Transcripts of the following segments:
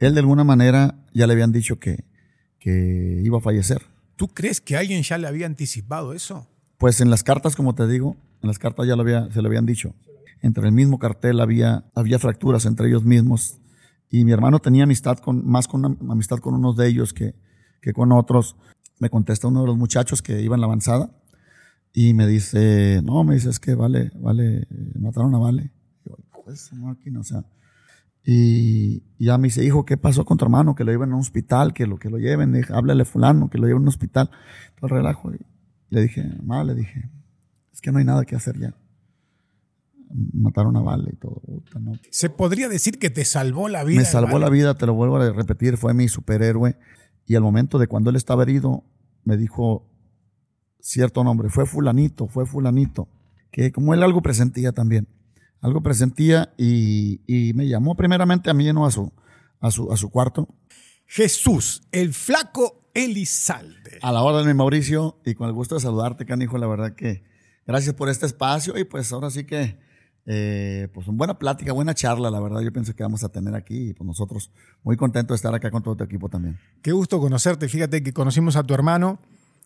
él de alguna manera ya le habían dicho que, que iba a fallecer. ¿Tú crees que alguien ya le había anticipado eso? Pues en las cartas, como te digo, en las cartas ya lo había, se lo habían dicho. Entre el mismo cartel había, había fracturas entre ellos mismos. Y mi hermano tenía amistad con, más con amistad con unos de ellos que, que con otros. Me contesta uno de los muchachos que iba en la avanzada y me dice, no, me dice, es que vale, vale, mataron a Vale. Y yo, pues, máquina, o sea. Y, ya me dice, hijo, ¿qué pasó con tu hermano? Que lo lleven a un hospital, que lo, que lo lleven, dije, háblale a fulano, que lo lleven a un hospital. Todo el relajo. Y le dije, mamá, le dije, es que no hay nada que hacer ya. Mataron a Vale y todo. Se podría decir que te salvó la vida. Me salvó la vida, te lo vuelvo a repetir, fue mi superhéroe. Y al momento de cuando él estaba herido, me dijo cierto nombre, fue fulanito, fue fulanito. Que como él algo presentía también algo presentía y, y, me llamó primeramente a mí, no a su, a su, a su cuarto. Jesús, el flaco Elizalde. A la hora de mi Mauricio, y con el gusto de saludarte, canijo, la verdad que gracias por este espacio y pues ahora sí que, eh, pues una buena plática, buena charla, la verdad yo pienso que vamos a tener aquí y pues nosotros muy contentos de estar acá con todo tu equipo también. Qué gusto conocerte, fíjate que conocimos a tu hermano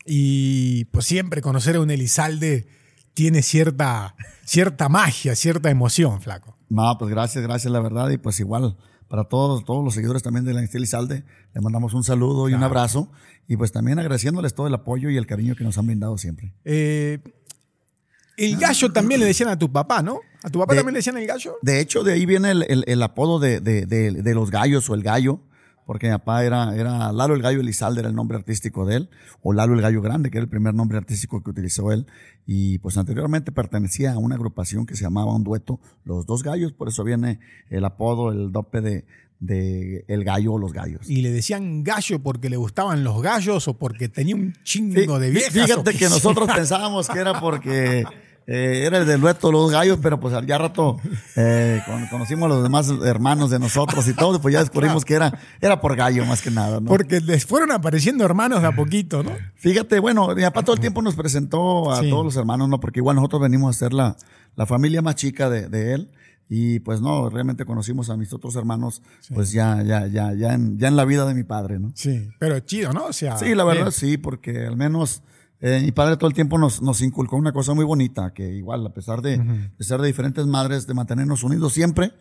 y pues siempre conocer a un Elizalde tiene cierta, cierta magia, cierta emoción, flaco. No, pues gracias, gracias, la verdad. Y pues igual, para todos, todos los seguidores también de la Instil Salde, le mandamos un saludo y un abrazo. Y pues también agradeciéndoles todo el apoyo y el cariño que nos han brindado siempre. Eh, el gallo también le decían a tu papá, ¿no? ¿A tu papá también le decían el gallo? De hecho, de ahí viene el, apodo de, de, los gallos o el gallo porque mi papá era, era Lalo el Gallo Elizalde, era el nombre artístico de él, o Lalo el Gallo Grande, que era el primer nombre artístico que utilizó él, y pues anteriormente pertenecía a una agrupación que se llamaba un dueto, Los Dos Gallos, por eso viene el apodo, el dope de, de El Gallo o Los Gallos. ¿Y le decían gallo porque le gustaban los gallos o porque tenía un chingo de viejas? Fíjate que nosotros pensábamos que era porque eh, era el del dueto Los Gallos, pero pues al ya rato eh, conocimos a los demás hermanos de nosotros y todo, pues ya descubrimos que era, era por gallo más que nada, ¿no? Porque les fueron apareciendo hermanos de a poquito, ¿no? Fíjate, bueno, mi papá todo el tiempo nos presentó a todos los hermanos, ¿no? Porque igual nosotros venimos a ser la, la familia más chica de, de él. Y pues no, realmente conocimos a mis otros hermanos, pues ya, ya, ya, ya en, ya en la vida de mi padre, ¿no? Sí, pero chido, ¿no? O sea, sí, la verdad sí, porque al menos eh, mi padre todo el tiempo nos, nos inculcó una cosa muy bonita, que igual, a pesar de, ser de diferentes madres, de mantenernos unidos siempre,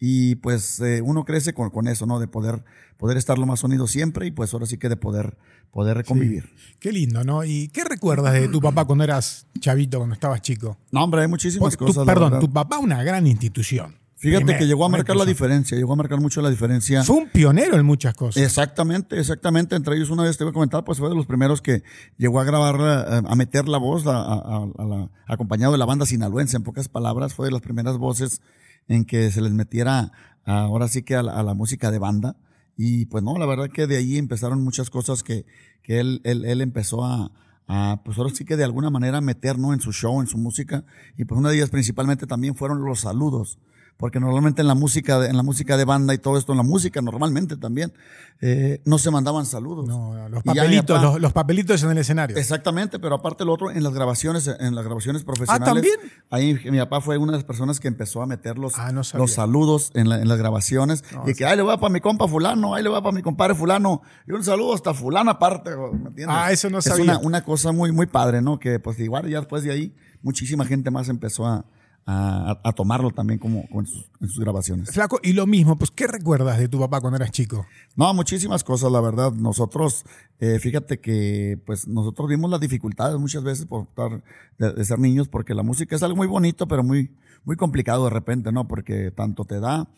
y pues eh, uno crece con, con, eso, ¿no? De poder, poder estar lo más unidos siempre y pues ahora sí que de poder, poder convivir. Qué lindo, ¿no? ¿Y qué recuerdas de tu papá cuando eras chavito, cuando estabas chico? No, hombre, hay muchísimas cosas. perdón, tu papá una gran institución. Fíjate que llegó a marcar la diferencia, llegó a marcar mucho la diferencia. Fue un pionero en muchas cosas. Exactamente, exactamente. Entre ellos una vez te voy a comentar, pues fue de los primeros que llegó a grabar, eh, a, meter la voz, a, la, acompañado de la banda sinaloense, en pocas palabras, fue de las primeras voces en que se les metiera ahora sí que a la, música de banda. Y pues no, la verdad que de ahí empezaron muchas cosas que, que él, él, él empezó a, a, pues ahora sí que de alguna manera meter, ¿no? En su show, en su música. Y pues una de ellas principalmente también fueron los saludos porque normalmente en la música, en la música de banda y todo esto, en la música normalmente también, eh, no se mandaban saludos. No, los papelitos, los, papelitos en el escenario. Exactamente, pero aparte lo otro, en las grabaciones, en las grabaciones profesionales. Ah, también. Ahí mi papá fue una de las personas que empezó a meter los, ah, los saludos en, las grabaciones. y que, ahí le va para mi compa fulano, ahí le va para mi compadre fulano. Y un saludo hasta fulano aparte, ¿me entiendes? Ah, eso no sabía. Es una, una cosa muy, muy padre, ¿no? Que pues igual ya después de ahí, muchísima gente más empezó a, a, tomarlo también como, en, sus, grabaciones. Flaco, y lo mismo, pues, ¿qué recuerdas de tu papá cuando eras chico? No, muchísimas cosas, la verdad. Nosotros, eh, fíjate que, pues, nosotros vimos las dificultades muchas veces por estar, de, ser niños, porque la música es algo muy bonito, pero muy, muy complicado de repente, ¿no? Porque tanto te da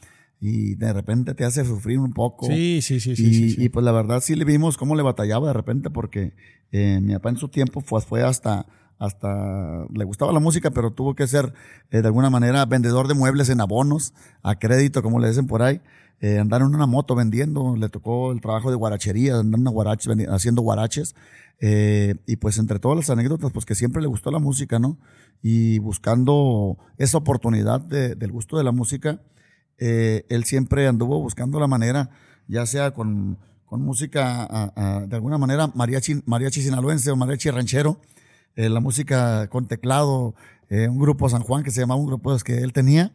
y de repente te hace sufrir un poco. Sí, sí, sí, sí. Y, pues la verdad sí le vimos cómo le batallaba de repente porque eh, mi papá en su tiempo fue, fue hasta hasta le gustaba la música, pero tuvo que ser eh, de alguna manera vendedor de muebles en abonos, a crédito, como le dicen por ahí. Eh, andar en una moto vendiendo, le tocó el trabajo de guarachería, andar una haciendo guaraches. Eh, y pues entre todas las anécdotas, pues que siempre le gustó la música, ¿no? Y buscando esa oportunidad del gusto de la música, él siempre anduvo buscando la manera, ya sea con, con música, de alguna manera, mariachi, mariachi sinaloense o mariachi ranchero, eh, la música con teclado, eh, un grupo San Juan que se llamaba un grupo que él tenía.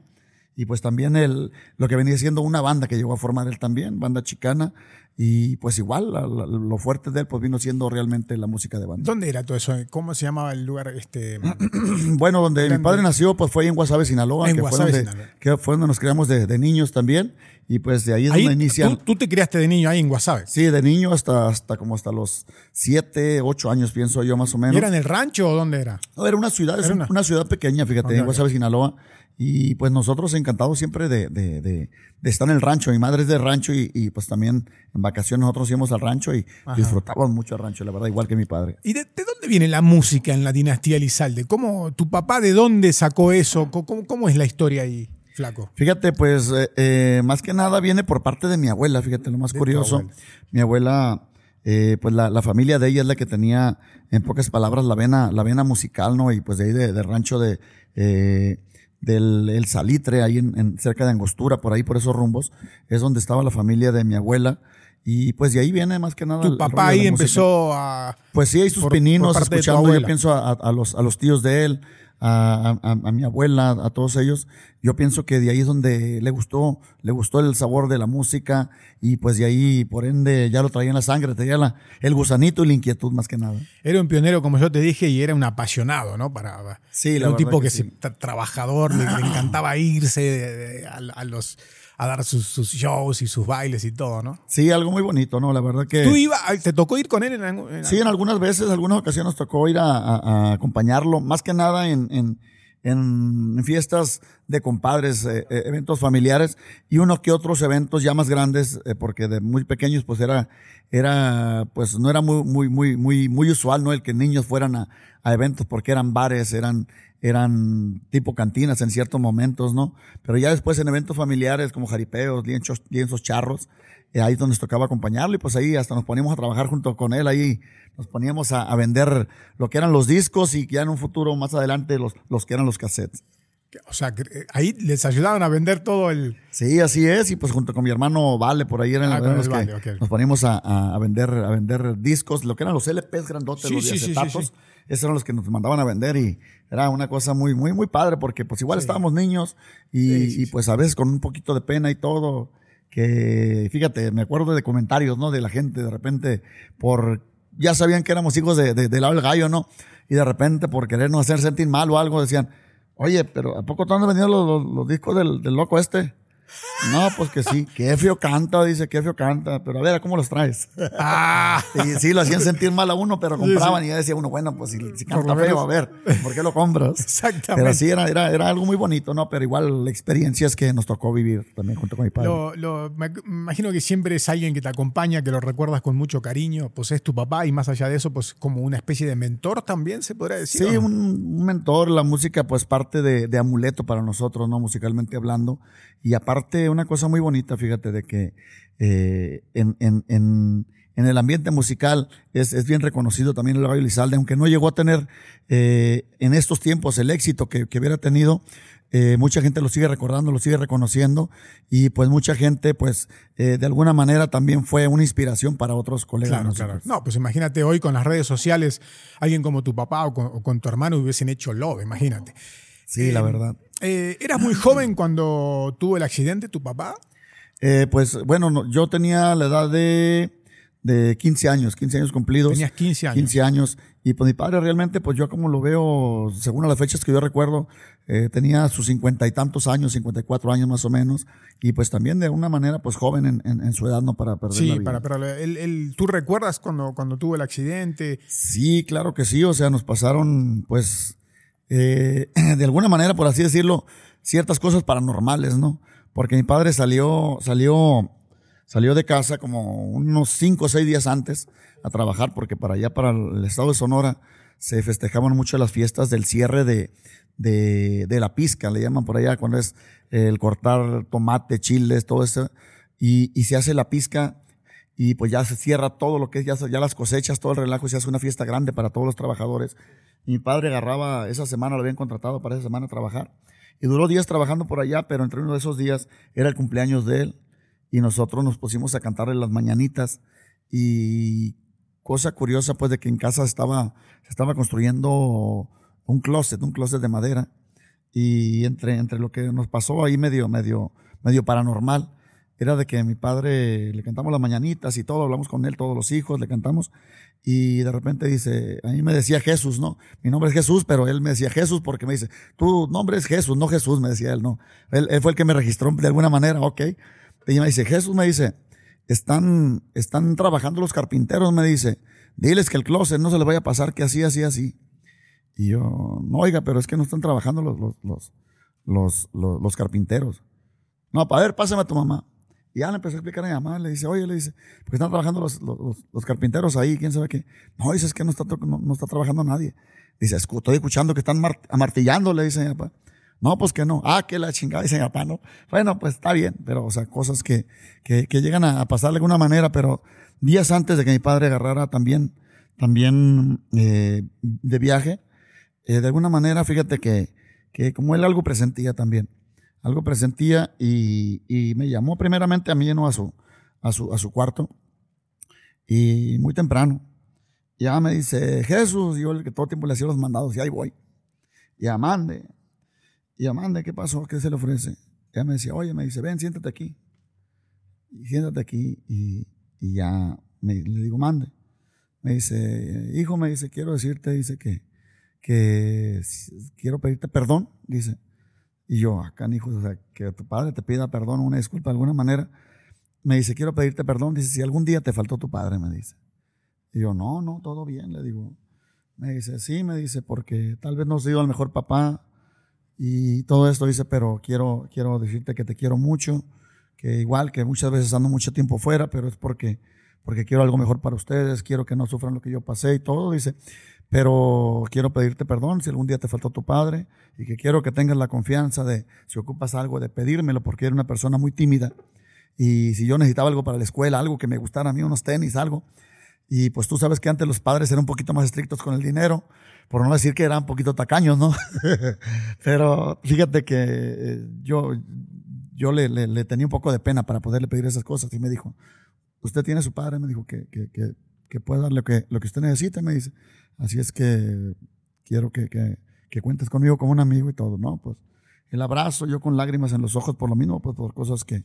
Y pues también el, lo que venía siendo una banda que llegó a formar él también, banda chicana, y pues igual, lo fuerte de él pues vino siendo realmente la música de banda. ¿Dónde era todo eso? ¿Cómo se llamaba el lugar? Este, bueno, donde mi padre nació pues fue en Guasave, Sinaloa, que, fue donde, que fue donde nos criamos de, de niños también. Y pues de ahí es donde inicia. ¿tú, te criaste de niño ahí en Guasave? Sí, de niño hasta, hasta como hasta los siete, ocho años, pienso yo más o menos. ¿Y era en el rancho o dónde era? No, era una ciudad, es una... ciudad pequeña, fíjate, en Guasave, Sinaloa. Y pues nosotros encantados siempre de, de, de, estar en el rancho. Mi madre es de rancho y, y, pues también en vacaciones nosotros íbamos al rancho y disfrutábamos mucho el rancho, la verdad, igual que mi padre. ¿Y de, dónde viene la música en la dinastía Elizalde? ¿Cómo, ¿Tu papá de dónde sacó eso? ¿Cómo, cómo es la historia ahí? Flaco. Fíjate, pues eh, eh, más que nada viene por parte de mi abuela, fíjate, lo más curioso. Mi abuela, eh, pues la, la, familia de ella es la que tenía, en pocas palabras, la vena, la vena musical, ¿no? Y pues de ahí de, de rancho de, eh, del el Salitre, ahí en, cerca de Angostura, por ahí, por esos rumbos, es donde estaba la familia de mi abuela. Y pues de ahí viene más que nada. Tu papá ahí empezó a. Pues sí, hay sus pininos, escuchando, yo pienso a, a, los, a los tíos de él, a, a, a, mi abuela, a todos ellos. Yo pienso que de ahí es donde le gustó, le gustó el sabor de la música y pues de ahí, por ende, ya lo traía en la sangre, traía la, el gusanito y la inquietud más que nada. Era un pionero, como yo te dije, y era un apasionado, ¿no? Para, sí, era un tipo que, trabajador, le, encantaba irse a los a dar sus, shows y sus bailes y todo, ¿no? Sí, algo muy bonito, ¿no? La verdad que... ¿Tú ibas, te tocó ir con él en, Sí, en algunas veces, en algunas ocasiones tocó ir a, acompañarlo, más que nada en, en, en fiestas de compadres, eh, eh, eventos familiares y uno que otros eventos ya más grandes, eh, porque de muy pequeños pues era, era, pues no era muy, muy, muy, muy, muy usual, ¿no? El que niños fueran a, a eventos porque eran bares, eran, eran tipo cantinas en ciertos momentos, ¿no? Pero ya después en eventos familiares como jaripeos, lienzos, lienzos charros, ahí es donde nos tocaba acompañarlo y pues ahí hasta nos poníamos a trabajar junto con él, ahí nos poníamos a, a vender lo que eran los discos y ya en un futuro más adelante los, los que eran los cassettes. O sea, eh, ahí les ayudaban a vender todo el. Sí, así es. Y pues junto con mi hermano Vale, por ahí eran ah, los que nos poníamos a, a, vender, a vender discos, lo que eran los LPs grandotes, los sí, acetatos. esos eran los que nos mandaban a vender y era una cosa muy, muy, muy padre porque pues igual estábamos niños y, y, pues a veces con un poquito de pena y todo. Que fíjate, me acuerdo de comentarios, ¿no? De la gente de repente por. Ya sabían que éramos hijos de, de, del gallo, ¿no? Y de repente por querernos hacer sentir mal o algo decían Oye, pero ¿a poco te han venido los, los, discos del, del, loco este? No, pues que sí, qué feo canta, dice, qué feo canta, pero a ver, ¿cómo los traes? Ah. Y sí, lo hacían sentir mal a uno, pero compraban y ya decía uno, bueno, pues si, canta feo, a ver, ¿por qué lo compras? Exactamente. Pero sí, era, era, era algo muy bonito, ¿no? Pero igual la experiencia es que nos tocó vivir también junto con mi padre. Lo, lo, me imagino que siempre es alguien que te acompaña, que lo recuerdas con mucho cariño, pues es tu papá y más allá de eso, pues como una especie de mentor también, se podría decir. Sí, un, un, mentor, la música pues parte de, de amuleto para nosotros, ¿no? Musicalmente hablando. Y aparte, una cosa muy bonita, fíjate, de que eh, en, en, en, en, el ambiente musical es, es, bien reconocido también el Rayo Lizalde, aunque no llegó a tener eh, en estos tiempos el éxito que, que hubiera tenido. Eh, mucha gente lo sigue recordando, lo sigue reconociendo y pues mucha gente pues eh, de alguna manera también fue una inspiración para otros colegas. Claro, claro. No, pues imagínate hoy con las redes sociales, alguien como tu papá o con, o con tu hermano hubiesen hecho love, imagínate. Sí, la verdad. Eh, ¿Eras muy joven cuando tuvo el accidente tu papá? Eh, pues bueno, yo tenía la edad de, de 15 años, 15 años cumplidos. Tenías 15 años. 15 años. Y pues mi padre realmente, pues yo como lo veo, según las fechas que yo recuerdo, eh, tenía sus cincuenta y tantos años, 54 años más o menos. Y pues también de una manera, pues joven en, en, su edad, no para perder sí, la vida. para perder. ¿Tú recuerdas cuando, cuando tuvo el accidente? Sí, claro que sí. O sea, nos pasaron, pues eh, de alguna manera, por así decirlo, ciertas cosas paranormales, ¿no? Porque mi padre salió, salió, salió de casa como unos cinco o seis días antes a trabajar, porque para allá, para el estado de Sonora, se festejaban mucho las fiestas del cierre de, de, de la pizca, le llaman por allá, cuando es el cortar tomate, chiles, todo eso, y, y se hace la pizca y pues ya se cierra todo lo que es, ya, ya las cosechas, todo el relajo, se hace una fiesta grande para todos los trabajadores mi padre agarraba, esa semana lo habían contratado para esa semana a trabajar. Y duró días trabajando por allá, pero entre uno de esos días era el cumpleaños de él. Y nosotros nos pusimos a cantarle las mañanitas. Y cosa curiosa, pues, de que en casa estaba, se estaba construyendo un closet, un closet de madera. Y entre, entre lo que nos pasó ahí medio, medio, medio paranormal, era de que mi padre le cantamos las mañanitas y todo, hablamos con él, todos los hijos, le cantamos. Y de repente dice, a mí me decía Jesús, ¿no? Mi nombre es Jesús, pero él me decía Jesús porque me dice, tu nombre es Jesús, no Jesús, me decía él, no. Él, él fue el que me registró de alguna manera, ok. Y me dice, Jesús me dice, están, están trabajando los carpinteros, me dice, diles que el closet no se le vaya a pasar, que así, así, así. Y yo, no, oiga, pero es que no están trabajando los, los, los, los, los, carpinteros. No, para ver, pásame a tu mamá. Y ya le empezó a explicar a mi mamá, le dice, oye, le dice, porque están trabajando los, los, los, carpinteros ahí, quién sabe qué. No, dice, es que no está, no, no está trabajando nadie. Dice, estoy escuchando que están amartillando, le dice mi papá. No, pues que no. Ah, que la chingada, dice mi papá, ¿no? Bueno, pues está bien, pero, o sea, cosas que, que, que llegan a, pasar de alguna manera, pero días antes de que mi padre agarrara también, también eh, de viaje, eh, de alguna manera, fíjate que, que como él algo presentía también, algo presentía y, me llamó primeramente a mí, no a su, a su, cuarto, y muy temprano. Ya me dice, Jesús, yo el que todo tiempo le hacía los mandados, y ahí voy. Y amande, y Amanda, ¿qué pasó? ¿Qué se le ofrece? Ella me decía, oye, me dice, ven, siéntate aquí. Y siéntate aquí y, y ya me, le digo, mande. Me dice, hijo, me dice, quiero decirte, dice que, que quiero pedirte perdón, dice. Y yo, acá, hijo, o sea, que tu padre te pida perdón, una disculpa de alguna manera. Me dice, quiero pedirte perdón, dice, si algún día te faltó tu padre, me dice. Y yo, no, no, todo bien, le digo. Me dice, sí, me dice, porque tal vez no soy yo el mejor papá, y todo esto dice, pero quiero, quiero decirte que te quiero mucho, que igual que muchas veces ando mucho tiempo fuera, pero es porque, porque quiero algo mejor para ustedes, quiero que no sufran lo que yo pasé y todo, dice, pero quiero pedirte perdón si algún día te faltó tu padre y que quiero que tengas la confianza de, si ocupas algo, de pedírmelo, porque era una persona muy tímida. Y si yo necesitaba algo para la escuela, algo que me gustara a mí, unos tenis, algo, y pues tú sabes que antes los padres eran un poquito más estrictos con el dinero, por no decir que eran un poquito tacaños, ¿no? Pero fíjate que eh, yo, yo le, le, tenía un poco de pena para poderle pedir esas cosas y me dijo, usted tiene su padre, me dijo que, que, que, que puede darle lo que, lo que usted necesite, me dice. Así es que quiero que, que, que cuentes conmigo como un amigo y todo, ¿no? Pues el abrazo, yo con lágrimas en los ojos por lo mismo, pues por cosas que,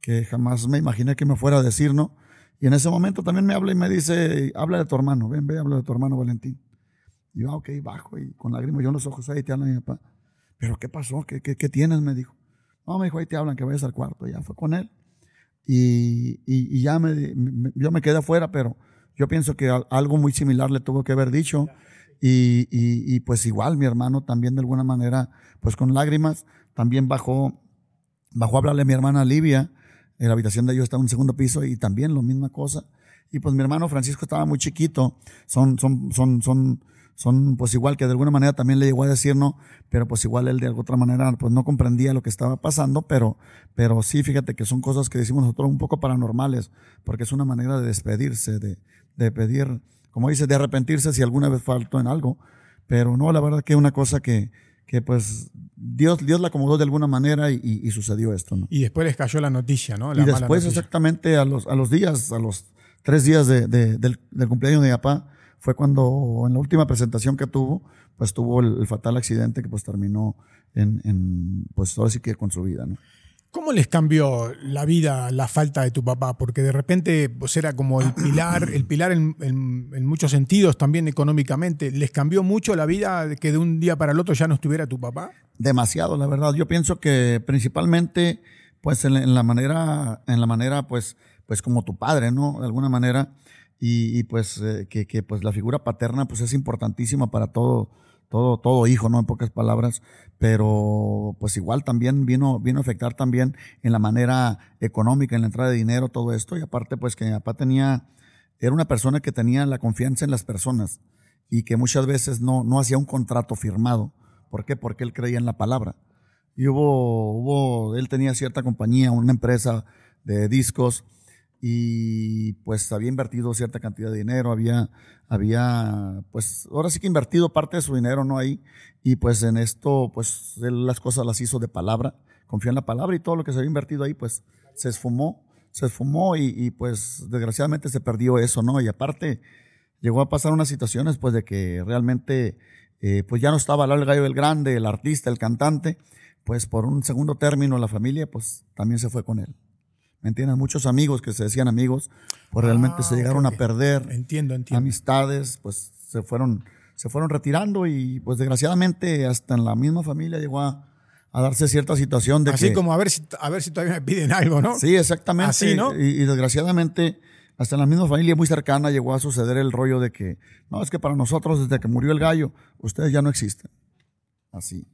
que jamás me imaginé que me fuera a decir, ¿no? Y en ese momento también me habla y me dice, habla de tu hermano, ven, ven, habla de tu hermano Valentín. Y yo, ah, ok, bajo y con lágrimas yo en los ojos, ahí te habla mi papá. ¿Pero qué pasó? ¿Qué, qué, qué tienes? Me dijo. No, me dijo, ahí te hablan, que vayas al cuarto. Ya fue con él. Y, y, ya me, yo me quedé afuera, pero yo pienso que algo muy similar le tuvo que haber dicho. Y, y, pues igual mi hermano también de alguna manera, pues con lágrimas, también bajó, bajó a hablarle a mi hermana Livia. En la habitación de ellos está en un segundo piso y también lo misma cosa. Y pues mi hermano Francisco estaba muy chiquito. Son, son, son, son, son pues igual que de alguna manera también le llegó a decir no, pero pues igual él de alguna otra manera pues no comprendía lo que estaba pasando, pero, pero sí, fíjate que son cosas que decimos nosotros un poco paranormales, porque es una manera de despedirse, de, de pedir, como dice, de arrepentirse si alguna vez faltó en algo, pero no, la verdad que es una cosa que, que pues Dios, Dios la acomodó de alguna manera y, y, sucedió esto, ¿no? Y después les cayó la noticia, ¿no? y después exactamente a los, a los días, a los tres días de, de, del, del cumpleaños de mi papá, fue cuando en la última presentación que tuvo, pues tuvo el, fatal accidente que pues terminó en, en, pues ahora sí que con su vida, ¿no? ¿Cómo les cambió la vida la falta de tu papá? Porque de repente pues era como el pilar, el pilar en, muchos sentidos, también económicamente. ¿Les cambió mucho la vida que de un día para el otro ya no estuviera tu papá? Demasiado, la verdad. Yo pienso que principalmente, pues en, en la manera, en la manera, pues, pues como tu padre, ¿no? De alguna manera, y, pues eh, que, que, pues la figura paterna pues es importantísima para todo todo todo hijo no en pocas palabras. Pero pues igual también vino vino a afectar también en la manera económica en la entrada de dinero todo esto. Y aparte pues que mi papá tenía era una persona que tenía la confianza en las personas y que muchas veces no no hacía un contrato firmado. ¿por qué? porque él creía en la palabra. Y hubo hubo él tenía cierta compañía una empresa de discos y pues había invertido cierta cantidad de dinero, había, había, pues ahora sí que invertido parte de su dinero, ¿no? Ahí, y pues en esto, pues él las cosas las hizo de palabra, confió en la palabra y todo lo que se había invertido ahí, pues se esfumó, se esfumó y, y pues desgraciadamente se perdió eso, ¿no? Y aparte llegó a pasar unas situaciones, pues de que realmente eh, pues ya no estaba el Gallo del Grande, el artista, el cantante, pues por un segundo término la familia, pues también se fue con él. ¿Me entiendes? Muchos amigos que se decían amigos, pues realmente se Ah, llegaron a perder. Entiendo, entiendo. Amistades, pues se fueron, se fueron retirando y pues desgraciadamente hasta en la misma familia llegó a, a darse cierta situación de Así que... como a ver si a ver si todavía me piden algo, ¿no? Sí, exactamente. Así, ¿no? y, y desgraciadamente, hasta en la misma familia muy cercana llegó a suceder el rollo de que, no, es que para nosotros desde que murió el gallo, ustedes ya no existen. Así.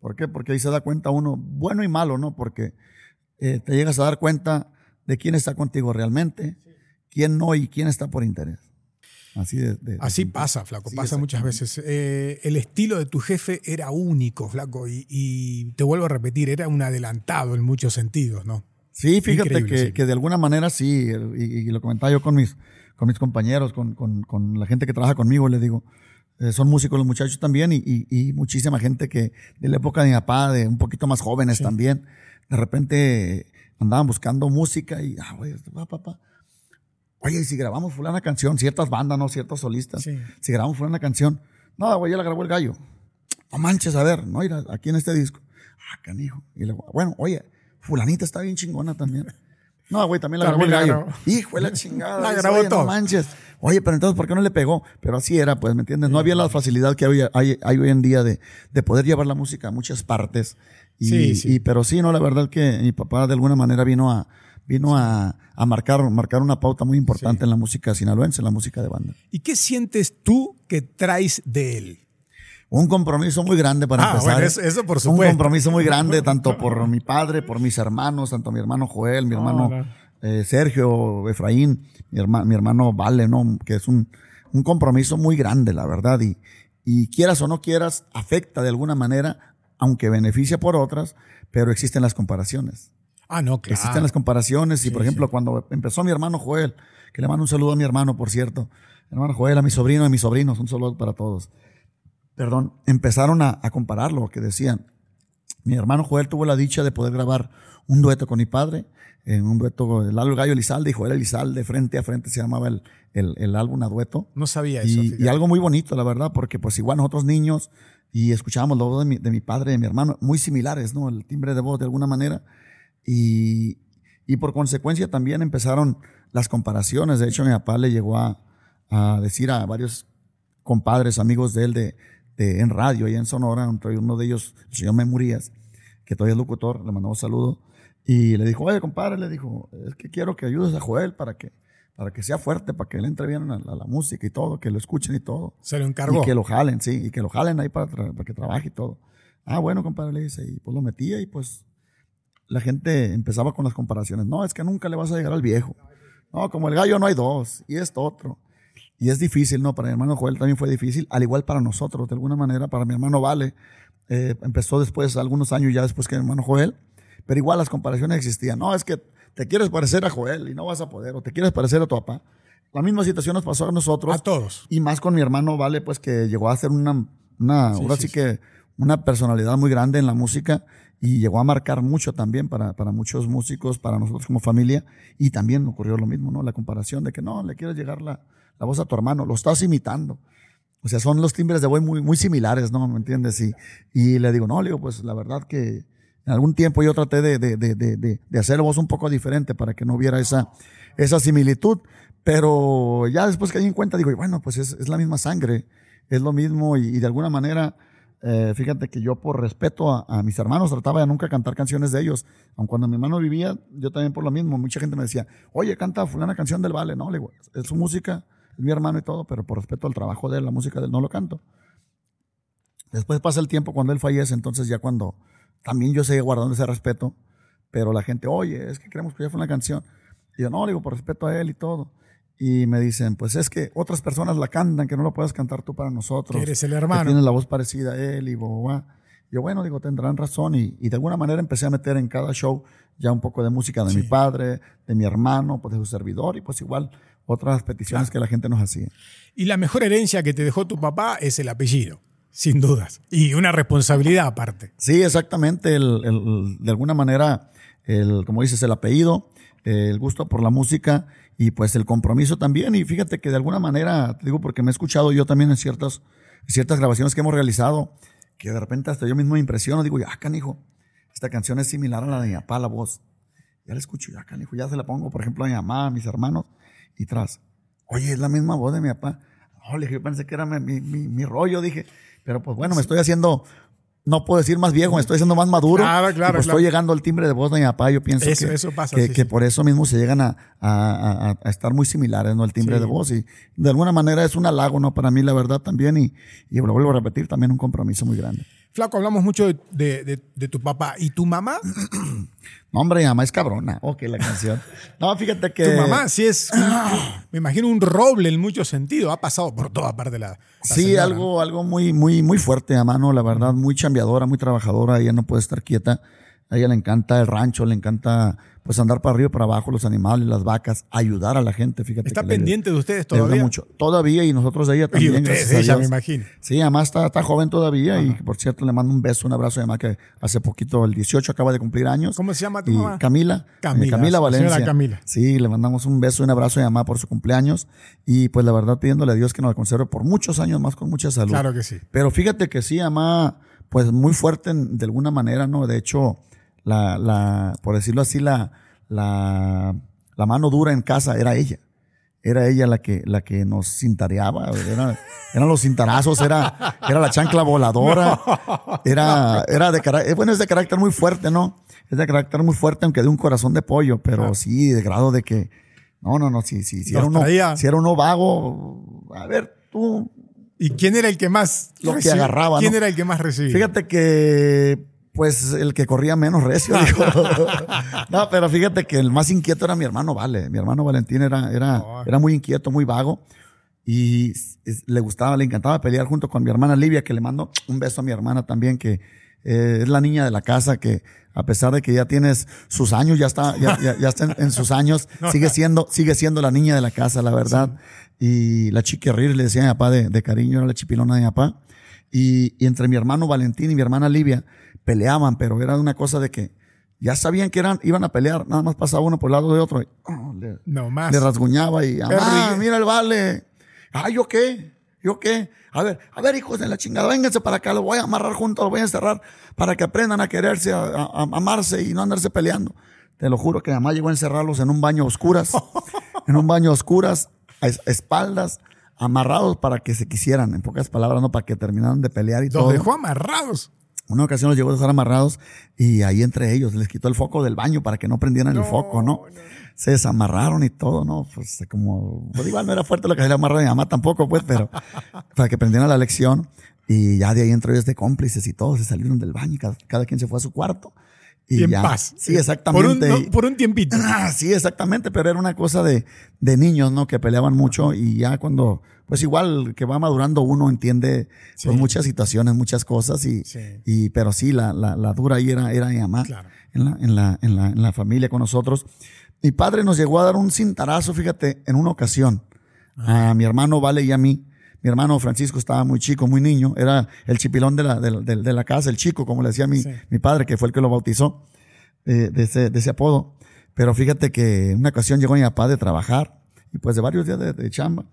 ¿Por qué? Porque ahí se da cuenta uno, bueno y malo, ¿no? Porque eh, te llegas a dar cuenta de quién está contigo realmente, quién no y quién está por interés. Así de, de- de Así simple. pasa, flaco, Sí, pasa muchas veces. Eh, el estilo de tu jefe era único, flaco, y, y te vuelvo a repetir, era un adelantado en muchos sentidos, ¿no? Sí, fíjate que, sí. que de alguna manera sí, y, y lo comentaba yo con mis, con mis compañeros, con, con- con la gente que trabaja conmigo, les digo, eh, son músicos los muchachos también y, y- y muchísima gente que de la época de mi papá, de un poquito más jóvenes también, de repente andaban buscando música y, ah, güey, papá, papá. Oye, y si grabamos fulana canción, ciertas bandas, no ciertos solistas, Sí. si grabamos fulana canción, no, güey, ya la grabó el gallo. No manches, a ver, no, mira, aquí en este disco. Ah, canijo. Y luego, bueno, oye, fulanita está bien chingona también. No, güey, también la grabó el También gallo. Hijo de la chingada. La grabó oye, todo. No manches. Oye, pero entonces, ¿por qué no le pegó? Pero así era, pues, ¿me entiendes? No había la facilidad que hay, hay, hay hoy en día de, de poder llevar la música a muchas partes. Y, Sí, sí. y- pero sí, no, la verdad que mi papá de alguna manera vino a, vino a, a marcar, marcar una pauta muy importante en la música sinaloense, en la música de banda. ¿Y qué sientes tú que traes de él? Un compromiso muy grande para Ah, empezar. bueno, ¿eh? eso- eso por Un supuesto. compromiso muy grande, tanto por mi padre, por mis hermanos, tanto mi hermano Joel, mi hermano no. eh, Sergio, Efraín, mi, herma- mi hermano Vale, ¿no? Que es un, un compromiso muy grande, la verdad. Y, y quieras o no quieras, afecta de alguna manera, aunque beneficia por otras, pero existen las comparaciones. Ah, no, claro. Existen las comparaciones y, por Sí, ejemplo, sí. cuando empezó mi hermano Joel, que le mando un saludo a mi hermano, por cierto, mi hermano Joel, a mi sobrino, a mis sobrinos, un saludo para todos. Perdón, empezaron a, a compararlo, que decían, mi hermano Joel tuvo la dicha de poder grabar un dueto con mi padre, en un dueto de Lalo Gallo Elizalde y Joel Elizalde, frente a frente se llamaba el, el, el álbum a dueto. No sabía eso. Y, y algo muy bonito, la verdad, porque pues igual nosotros niños y escuchábamos la voz de mi, de mi padre y de mi hermano, muy similares, ¿no? El timbre de voz de alguna manera. Y, y por consecuencia también empezaron las comparaciones. De hecho, mi papá le llegó a, a decir a varios compadres, amigos de él de, de- en radio, allá en Sonora, uno de ellos, el señor Memurías, que todavía es locutor, le mandó un saludo. Y le dijo, oye, compadre, le dijo, es que quiero que ayudes a Joel para que, para que sea fuerte, para que él entre bien a la, a la música y todo, que lo escuchen y todo. Se lo encargó. Y que lo jalen, sí, y que lo jalen ahí para que trabaje y todo. Ah, bueno, compadre, le dice, y pues lo metía y pues la gente empezaba con las comparaciones. No, es que nunca le vas a llegar al viejo. No, como el gallo no hay dos, y esto otro. Y es difícil, ¿no? Para mi hermano Joel también fue difícil, al igual para nosotros, de alguna manera, para mi hermano Vale. eh, empezó después, algunos años ya después que mi hermano Joel, pero igual las comparaciones existían. No, es que te quieres parecer a Joel y no vas a poder, o te quieres parecer a tu papá. La misma situación nos pasó a nosotros. A todos. Y más con mi hermano, vale, pues que llegó a ser una, una Sí, ahora sí, sí, sí. que una personalidad muy grande en la música y llegó a marcar mucho también para, para muchos músicos, para nosotros como familia. Y también ocurrió lo mismo, ¿no? La comparación de que no, le quieres llegar la, la voz a tu hermano, lo estás imitando. O sea, son los timbres de voz muy, muy similares, ¿no? ¿Me entiendes? Y, y le digo, no, le digo, pues la verdad que en algún tiempo yo traté de, de, de, de, hacer voz un poco diferente para que no hubiera esa, esa similitud. Pero ya después que di en cuenta, digo, bueno, pues es, es la misma sangre, es lo mismo y, de alguna manera, eh, fíjate que yo por respeto a, a mis hermanos trataba de nunca cantar canciones de ellos. Aun cuando mi hermano vivía, yo también por lo mismo. Mucha gente me decía, oye, canta fulana canción del Vale. No, le digo, es su música, es mi hermano y todo, pero por respeto al trabajo de él, la música de él, no lo canto. Después pasa el tiempo cuando él fallece, entonces ya cuando también yo seguí guardando ese respeto, pero la gente, oye, es que queremos que ya fue una canción. Y yo, no, digo, por respeto a él y todo. Y me dicen, pues es que otras personas la cantan, que no la puedes cantar tú para nosotros. Que eres el que hermano. tienes la voz parecida a él y boba. Yo, bueno, digo, tendrán razón. Y, y de alguna manera empecé a meter en cada show ya un poco de música de Sí. mi padre, de mi hermano, pues de su servidor y pues igual otras peticiones que la gente nos hacía. Y la mejor herencia que te dejó tu papá es el apellido, sin dudas. Y una responsabilidad aparte. Sí, exactamente. El, el- de alguna manera, el, como dices, el apellido, el gusto por la música y pues el compromiso también. Y fíjate que de alguna manera, te digo porque me he escuchado yo también en ciertas, ciertas grabaciones que hemos realizado, que de repente hasta yo mismo me impresiono, digo, ya, canijo, esta canción es similar a la de mi papá, la voz. Ya la escucho, ya, canijo, ya se la pongo, por ejemplo, a mi mamá, a mis hermanos, y tras, oye, es la misma voz de mi papá. Dije, yo pensé que era mi, mi, mi rollo, dije, pero pues bueno, me estoy haciendo no puedo decir más viejo, me estoy haciendo más maduro. Claro, claro. pues claro. estoy llegando al timbre de voz de mi papá. Yo pienso eso, que, eso pasa, que, sí, que sí. por eso mismo se llegan a, a, a, estar muy similares, ¿no? El timbre Sí. de voz. Y de alguna manera es un halago, ¿no? Para mí, la verdad, también. Y, y lo vuelvo a repetir, también un compromiso muy grande. Flaco, hablamos mucho de, de- de- de tu papá. ¿Y tu mamá? No, hombre, mi mamá es cabrona. Ok, la canción. No, fíjate que. Tu mamá sí es, me imagino, un roble en muchos sentidos. Ha pasado por toda parte de la. la Sí, señora, algo, algo muy, muy, muy fuerte a mano, la verdad, muy chambeadora, muy trabajadora, ella no puede estar quieta. A ella le encanta el rancho, le encanta pues andar para arriba y para abajo, los animales, las vacas, ayudar a la gente, fíjate. Está que le- pendiente de ustedes todavía. mucho. Todavía, y nosotros de ella Y también. ustedes, gracias a ella, Dios. me imagino. Sí, además está, está joven todavía y por cierto le mando un beso, un abrazo a mi mamá que hace poquito, el 18, acaba de cumplir años. ¿Cómo se llama tu Y mamá? Camila. Camila, eh, Camila la Valencia. señora Camila. Sí, le mandamos un beso y un abrazo a mi mamá por su cumpleaños y pues la verdad pidiéndole a Dios que nos la conserve por muchos años más con mucha salud. Claro que sí. Pero fíjate que sí, mamá, pues muy fuerte en- de alguna manera, ¿no? De hecho, la, la, por decirlo así, la, la, la mano dura en casa era ella. Era ella la que, la que nos cintareaba, era- eran los cintarazos, era, era la chancla voladora, era, era de carácter, bueno, es de carácter muy fuerte, ¿no? Es de carácter muy fuerte, aunque de un corazón de pollo, pero sí, de grado de que, no, no, no, sí, sí, si Los era uno, si era uno vago, a ver, tú, ¿Y quién era el que más Lo que agarraba, ¿Quién ¿no? era el que más recibía? Fíjate que, pues, el que corría menos recio, dijo. no, pero fíjate que el más inquieto era mi hermano Vale. Mi hermano Valentín era, era, Oh. era muy inquieto, muy vago. Y es- le gustaba, le encantaba pelear junto con mi hermana Livia, que le mando un beso a mi hermana también, que eh, es la niña de la casa, que a pesar de que ya tienes sus años, ya está, ya, ya- ya está en, en sus años, sigue siendo, sigue siendo la niña de la casa, la verdad. Y la chiquirrir le decía a mi papá de, de cariño, era la chipilona de mi papá. Y, y entre mi hermano Valentín y mi hermana Livia peleaban, pero era una cosa de que ya sabían que eran, iban a pelear, nada más pasaba uno por el lado de otro. y, oh, le, No más. le rasguñaba y, ah, mira el vale. Ah, ¿yo qué? ¿Yo qué? A ver, a ver, hijos de la chingada, vénganse para acá, los voy a amarrar juntos, los voy a encerrar para que aprendan a quererse, a, a- a amarse y no andarse peleando. Te lo juro que mamá llegó a encerrarlos en un baño a oscuras, en un baño a oscuras, a es- espaldas, amarrados para que se quisieran, en pocas palabras, no para que terminaran de pelear y Los todo. dejó amarrados. Una ocasión los llegó a dejar amarrados y ahí entre ellos les quitó el foco del baño para que no prendieran el foco, ¿no? Se desamarraron y todo, ¿no? Pues como, pues igual no era fuerte lo que se le amarró a mi mamá tampoco, pues, pero para que prendieran la lección y ya de ahí entre ellos de cómplices y todos se salieron del baño y cada, cada quien se fue a su cuarto. Y, en ya. paz. Sí, Por un, exactamente. no, por un tiempito. Ah, sí, exactamente, pero era una cosa de, de niños, ¿no? Que peleaban mucho y ya cuando, pues igual que va madurando uno entiende Sí. pues, muchas situaciones, muchas cosas y, Sí. y pero sí, la, la, la dura ahí era, era mi mamá Claro. en, la, en, la, en, la, en la familia con nosotros. Mi padre nos llegó a dar un cintarazo, fíjate, en una ocasión, a mi hermano Vale y a mí. Mi hermano Francisco estaba muy chico, muy niño, era el chipilón de la, de, de la casa, el chico, como le decía mi, Sí. mi padre, que fue el que lo bautizó eh, de, ese, de ese apodo. Pero fíjate que en una ocasión llegó mi papá de trabajar y pues de varios días de, de chamba.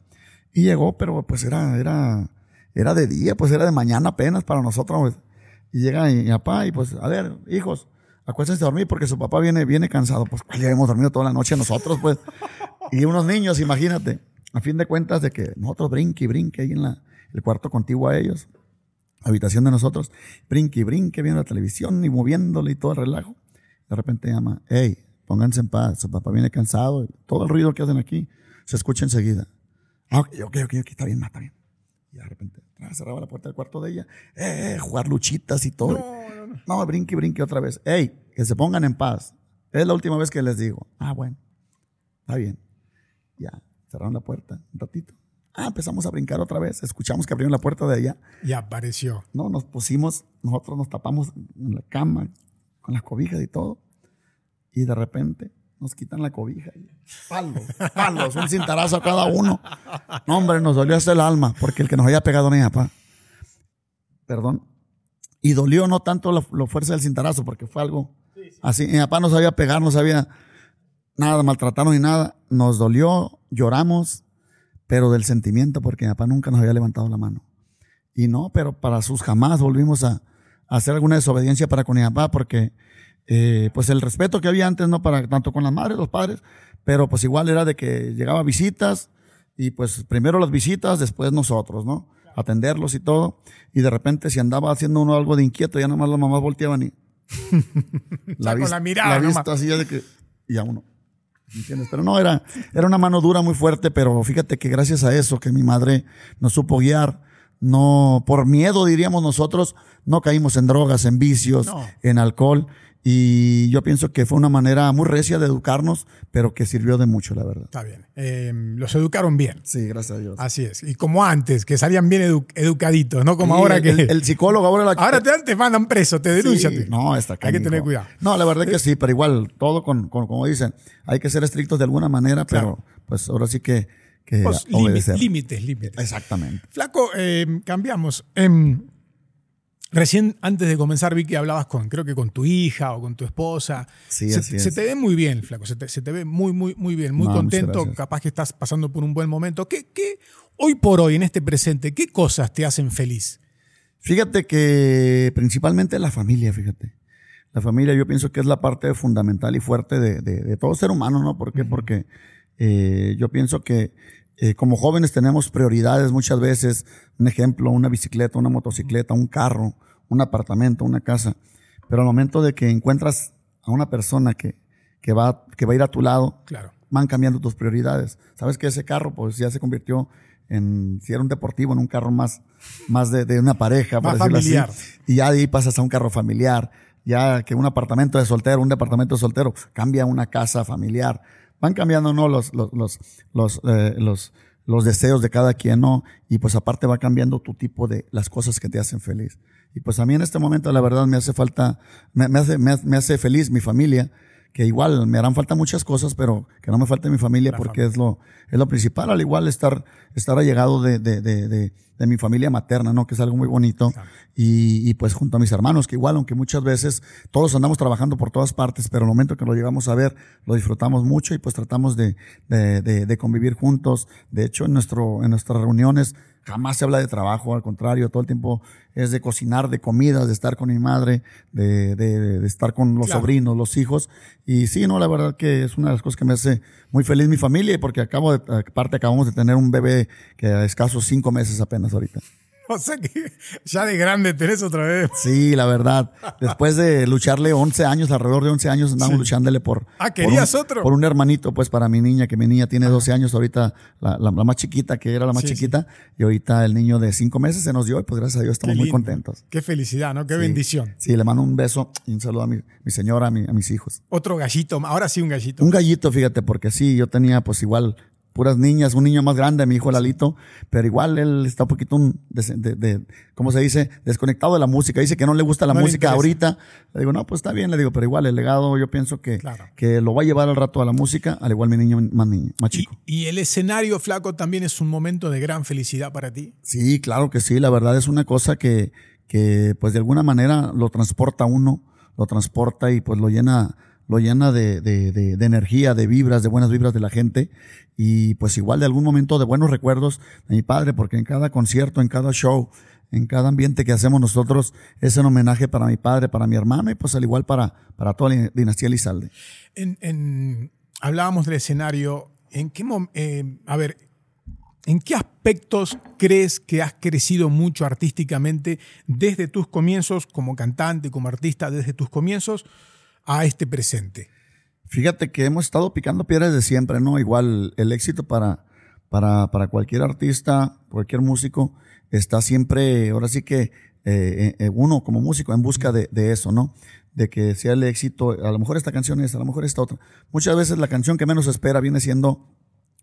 Y llegó, pero pues era, era, era de día, pues era de mañana apenas para nosotros. pues. Y llega mi, mi papá y pues, a ver, hijos, acuéstense a dormir porque su papá viene, viene cansado. Pues ya hemos dormido toda la noche nosotros, pues. y unos niños, imagínate, a fin de cuentas de que nosotros brinque y brinque ahí en la, el cuarto contiguo a ellos, habitación de nosotros, brinque y brinque viendo la televisión y moviéndole y todo el relajo. De repente llama, hey, pónganse en paz, su papá viene cansado todo el ruido que hacen aquí se escucha enseguida. Ah, ok, ok, ok, está bien, está bien. Y de repente cerraba la puerta del cuarto de ella, eh, eh, jugar luchitas y todo. No, no, no. No, brinque, brinque otra vez. Hey, que se pongan en paz. Es la última vez que les digo. Ah, bueno. Está bien. Ya, cerraron la puerta un ratito. Ah, empezamos a brincar otra vez. Escuchamos que abrieron la puerta de allá. Y apareció. No, nos pusimos, nosotros nos tapamos en la cama con las cobijas y todo. Y de repente nos quitan la cobija. Y palos, palos, un cintarazo a cada uno. No, hombre, nos dolió hasta el alma porque el que nos había pegado era mi papá. Perdón. Y dolió no tanto la, la fuerza del cintarazo porque fue algo así. Mi papá no sabía pegar, no sabía nada, maltratarnos ni nada. Nos dolió, lloramos, pero del sentimiento porque mi papá nunca nos había levantado la mano. Y no, pero para sus jamás volvimos a, a hacer alguna desobediencia para con mi papá porque eh, pues el respeto que había antes, no para tanto con las madres, los padres, pero pues igual era de que llegaba visitas y pues primero las visitas, después nosotros, ¿no? Atenderlos y todo. Y de repente si andaba haciendo uno algo de inquieto, ya nomás las mamás volteaban y... la, con la mirada. La vista así de que... Y a uno. ¿Entiendes? Pero no, era, era una mano dura muy fuerte, pero fíjate que gracias a eso que mi madre nos supo guiar, no, por miedo diríamos nosotros, no caímos en drogas, en vicios, en alcohol. Y yo pienso que fue una manera muy recia de educarnos, pero que sirvió de mucho, la verdad. Está bien. Eh, los educaron bien. Sí, gracias a Dios. Así es. Y como antes, que salían bien educaditos, no como ahora que. El, psicólogo ahora la... Ahora te, te, mandan preso, te denuncian. no, está Hay que tener cuidado. No, la verdad que sí, pero igual, todo con, como dicen, hay que ser estrictos de alguna manera, pero pues ahora sí que. que pues, límites, límites. Exactamente. Flaco, eh, cambiamos. Eh, Recién antes de comenzar vi que hablabas con, creo que con tu hija o con tu esposa. Sí, se, así se te ve muy bien, flaco. Se te, se te, ve muy, muy, muy bien, muy No, contento. Capaz que estás pasando por un buen momento. ¿Qué, qué, hoy por hoy, en este presente, qué cosas te hacen feliz? Fíjate que principalmente la familia, fíjate. La familia yo pienso que es la parte fundamental y fuerte de, de, de todo ser humano, ¿no? ¿Por qué? Porque eh, yo pienso que eh, como jóvenes tenemos prioridades muchas veces. Un ejemplo, una bicicleta, una motocicleta, un carro, un apartamento, una casa. Pero al momento de que encuentras a una persona que, que, va, que va a ir a tu lado, Claro. van cambiando tus prioridades. Sabes que ese carro, pues ya se convirtió en, si era un deportivo, en un carro más, más de, de una pareja, por Más decirlo familiar. así. Y ya de ahí pasas a un carro familiar. Ya que un apartamento de soltero, un departamento de soltero, cambia a una casa familiar. Van cambiando, ¿no? Los, los, los, los, eh, los, los deseos de cada quien, ¿no? Y pues aparte va cambiando tu tipo de las cosas que te hacen feliz. Y pues a mí en este momento la verdad me hace falta, me, me hace, me, me hace feliz mi familia, que igual me harán falta muchas cosas, pero que no me falte mi familia La porque es lo, es lo principal, al igual estar, estar allegado de, de, de, de, de mi familia materna, ¿no? Que es algo muy bonito. Y, y pues junto a mis hermanos, que igual, aunque muchas veces todos andamos trabajando por todas partes, pero el momento que lo llegamos a ver, lo disfrutamos mucho y pues tratamos de, de, de, de convivir juntos. De hecho, en nuestro, en nuestras reuniones, jamás se habla de trabajo, al contrario, todo el tiempo es de cocinar, de comidas, de estar con mi madre, de, de, de estar con los Claro. sobrinos, los hijos. Y sí, no, la verdad que es una de las cosas que me hace muy feliz mi familia, porque acabo de, aparte acabamos de tener un bebé que a escasos cinco meses apenas ahorita. O sea que ya de grande tenés otra vez. Sí, la verdad. Después de lucharle 11 años, alrededor de 11 años, andamos Sí. luchándole por. Ah, por ¿querías un- otro? Por un hermanito, pues para mi niña, que mi niña tiene 12 años, ahorita la, la- la más chiquita, que era la más Sí, sí. chiquita, y ahorita el niño de 5 meses se nos dio, y pues gracias a Dios estamos muy contentos. Qué felicidad, ¿no? Qué bendición. Sí, le mando un beso y un saludo a mi, mi señora, a, mi- a mis hijos. Otro gallito, ahora sí un gallito. Un gallito, fíjate, porque sí, yo tenía pues igual puras niñas, un niño más grande, mi hijo Lalito, pero igual él está un poquito, un des- de, de- ¿cómo se dice? Desconectado de la música. Dice que no le gusta la No música ahorita. Le digo, no, pues está bien, le digo, pero igual el legado yo pienso que, Claro. que lo va a llevar al rato a la música, al igual mi niño más niño, más Y, chico. y el escenario flaco también es un momento de gran felicidad para ti. Sí, claro que sí. La verdad es una cosa que, que pues de alguna manera lo transporta uno, lo transporta y pues lo llena, lo llena de, de, de, energía, de vibras, de buenas vibras de la gente. Y pues igual de algún momento de buenos recuerdos de mi padre, porque en cada concierto, en cada show, en cada ambiente que hacemos nosotros, es un homenaje para mi padre, para mi hermano y pues al igual para, para toda la dinastía Elizalde. En, en- hablábamos del escenario. ¿En qué eh, a ver, ¿en qué aspectos crees que has crecido mucho artísticamente desde tus comienzos como cantante, como artista, desde tus comienzos a este presente? Fíjate que hemos estado picando piedras de siempre, ¿no? Igual el éxito para, para, para cualquier artista, cualquier músico, está siempre, ahora sí que eh, eh, uno como músico en busca de, de eso, ¿no? De que sea el éxito, a lo mejor esta canción es, a lo mejor esta otra. Muchas veces la canción que menos espera viene siendo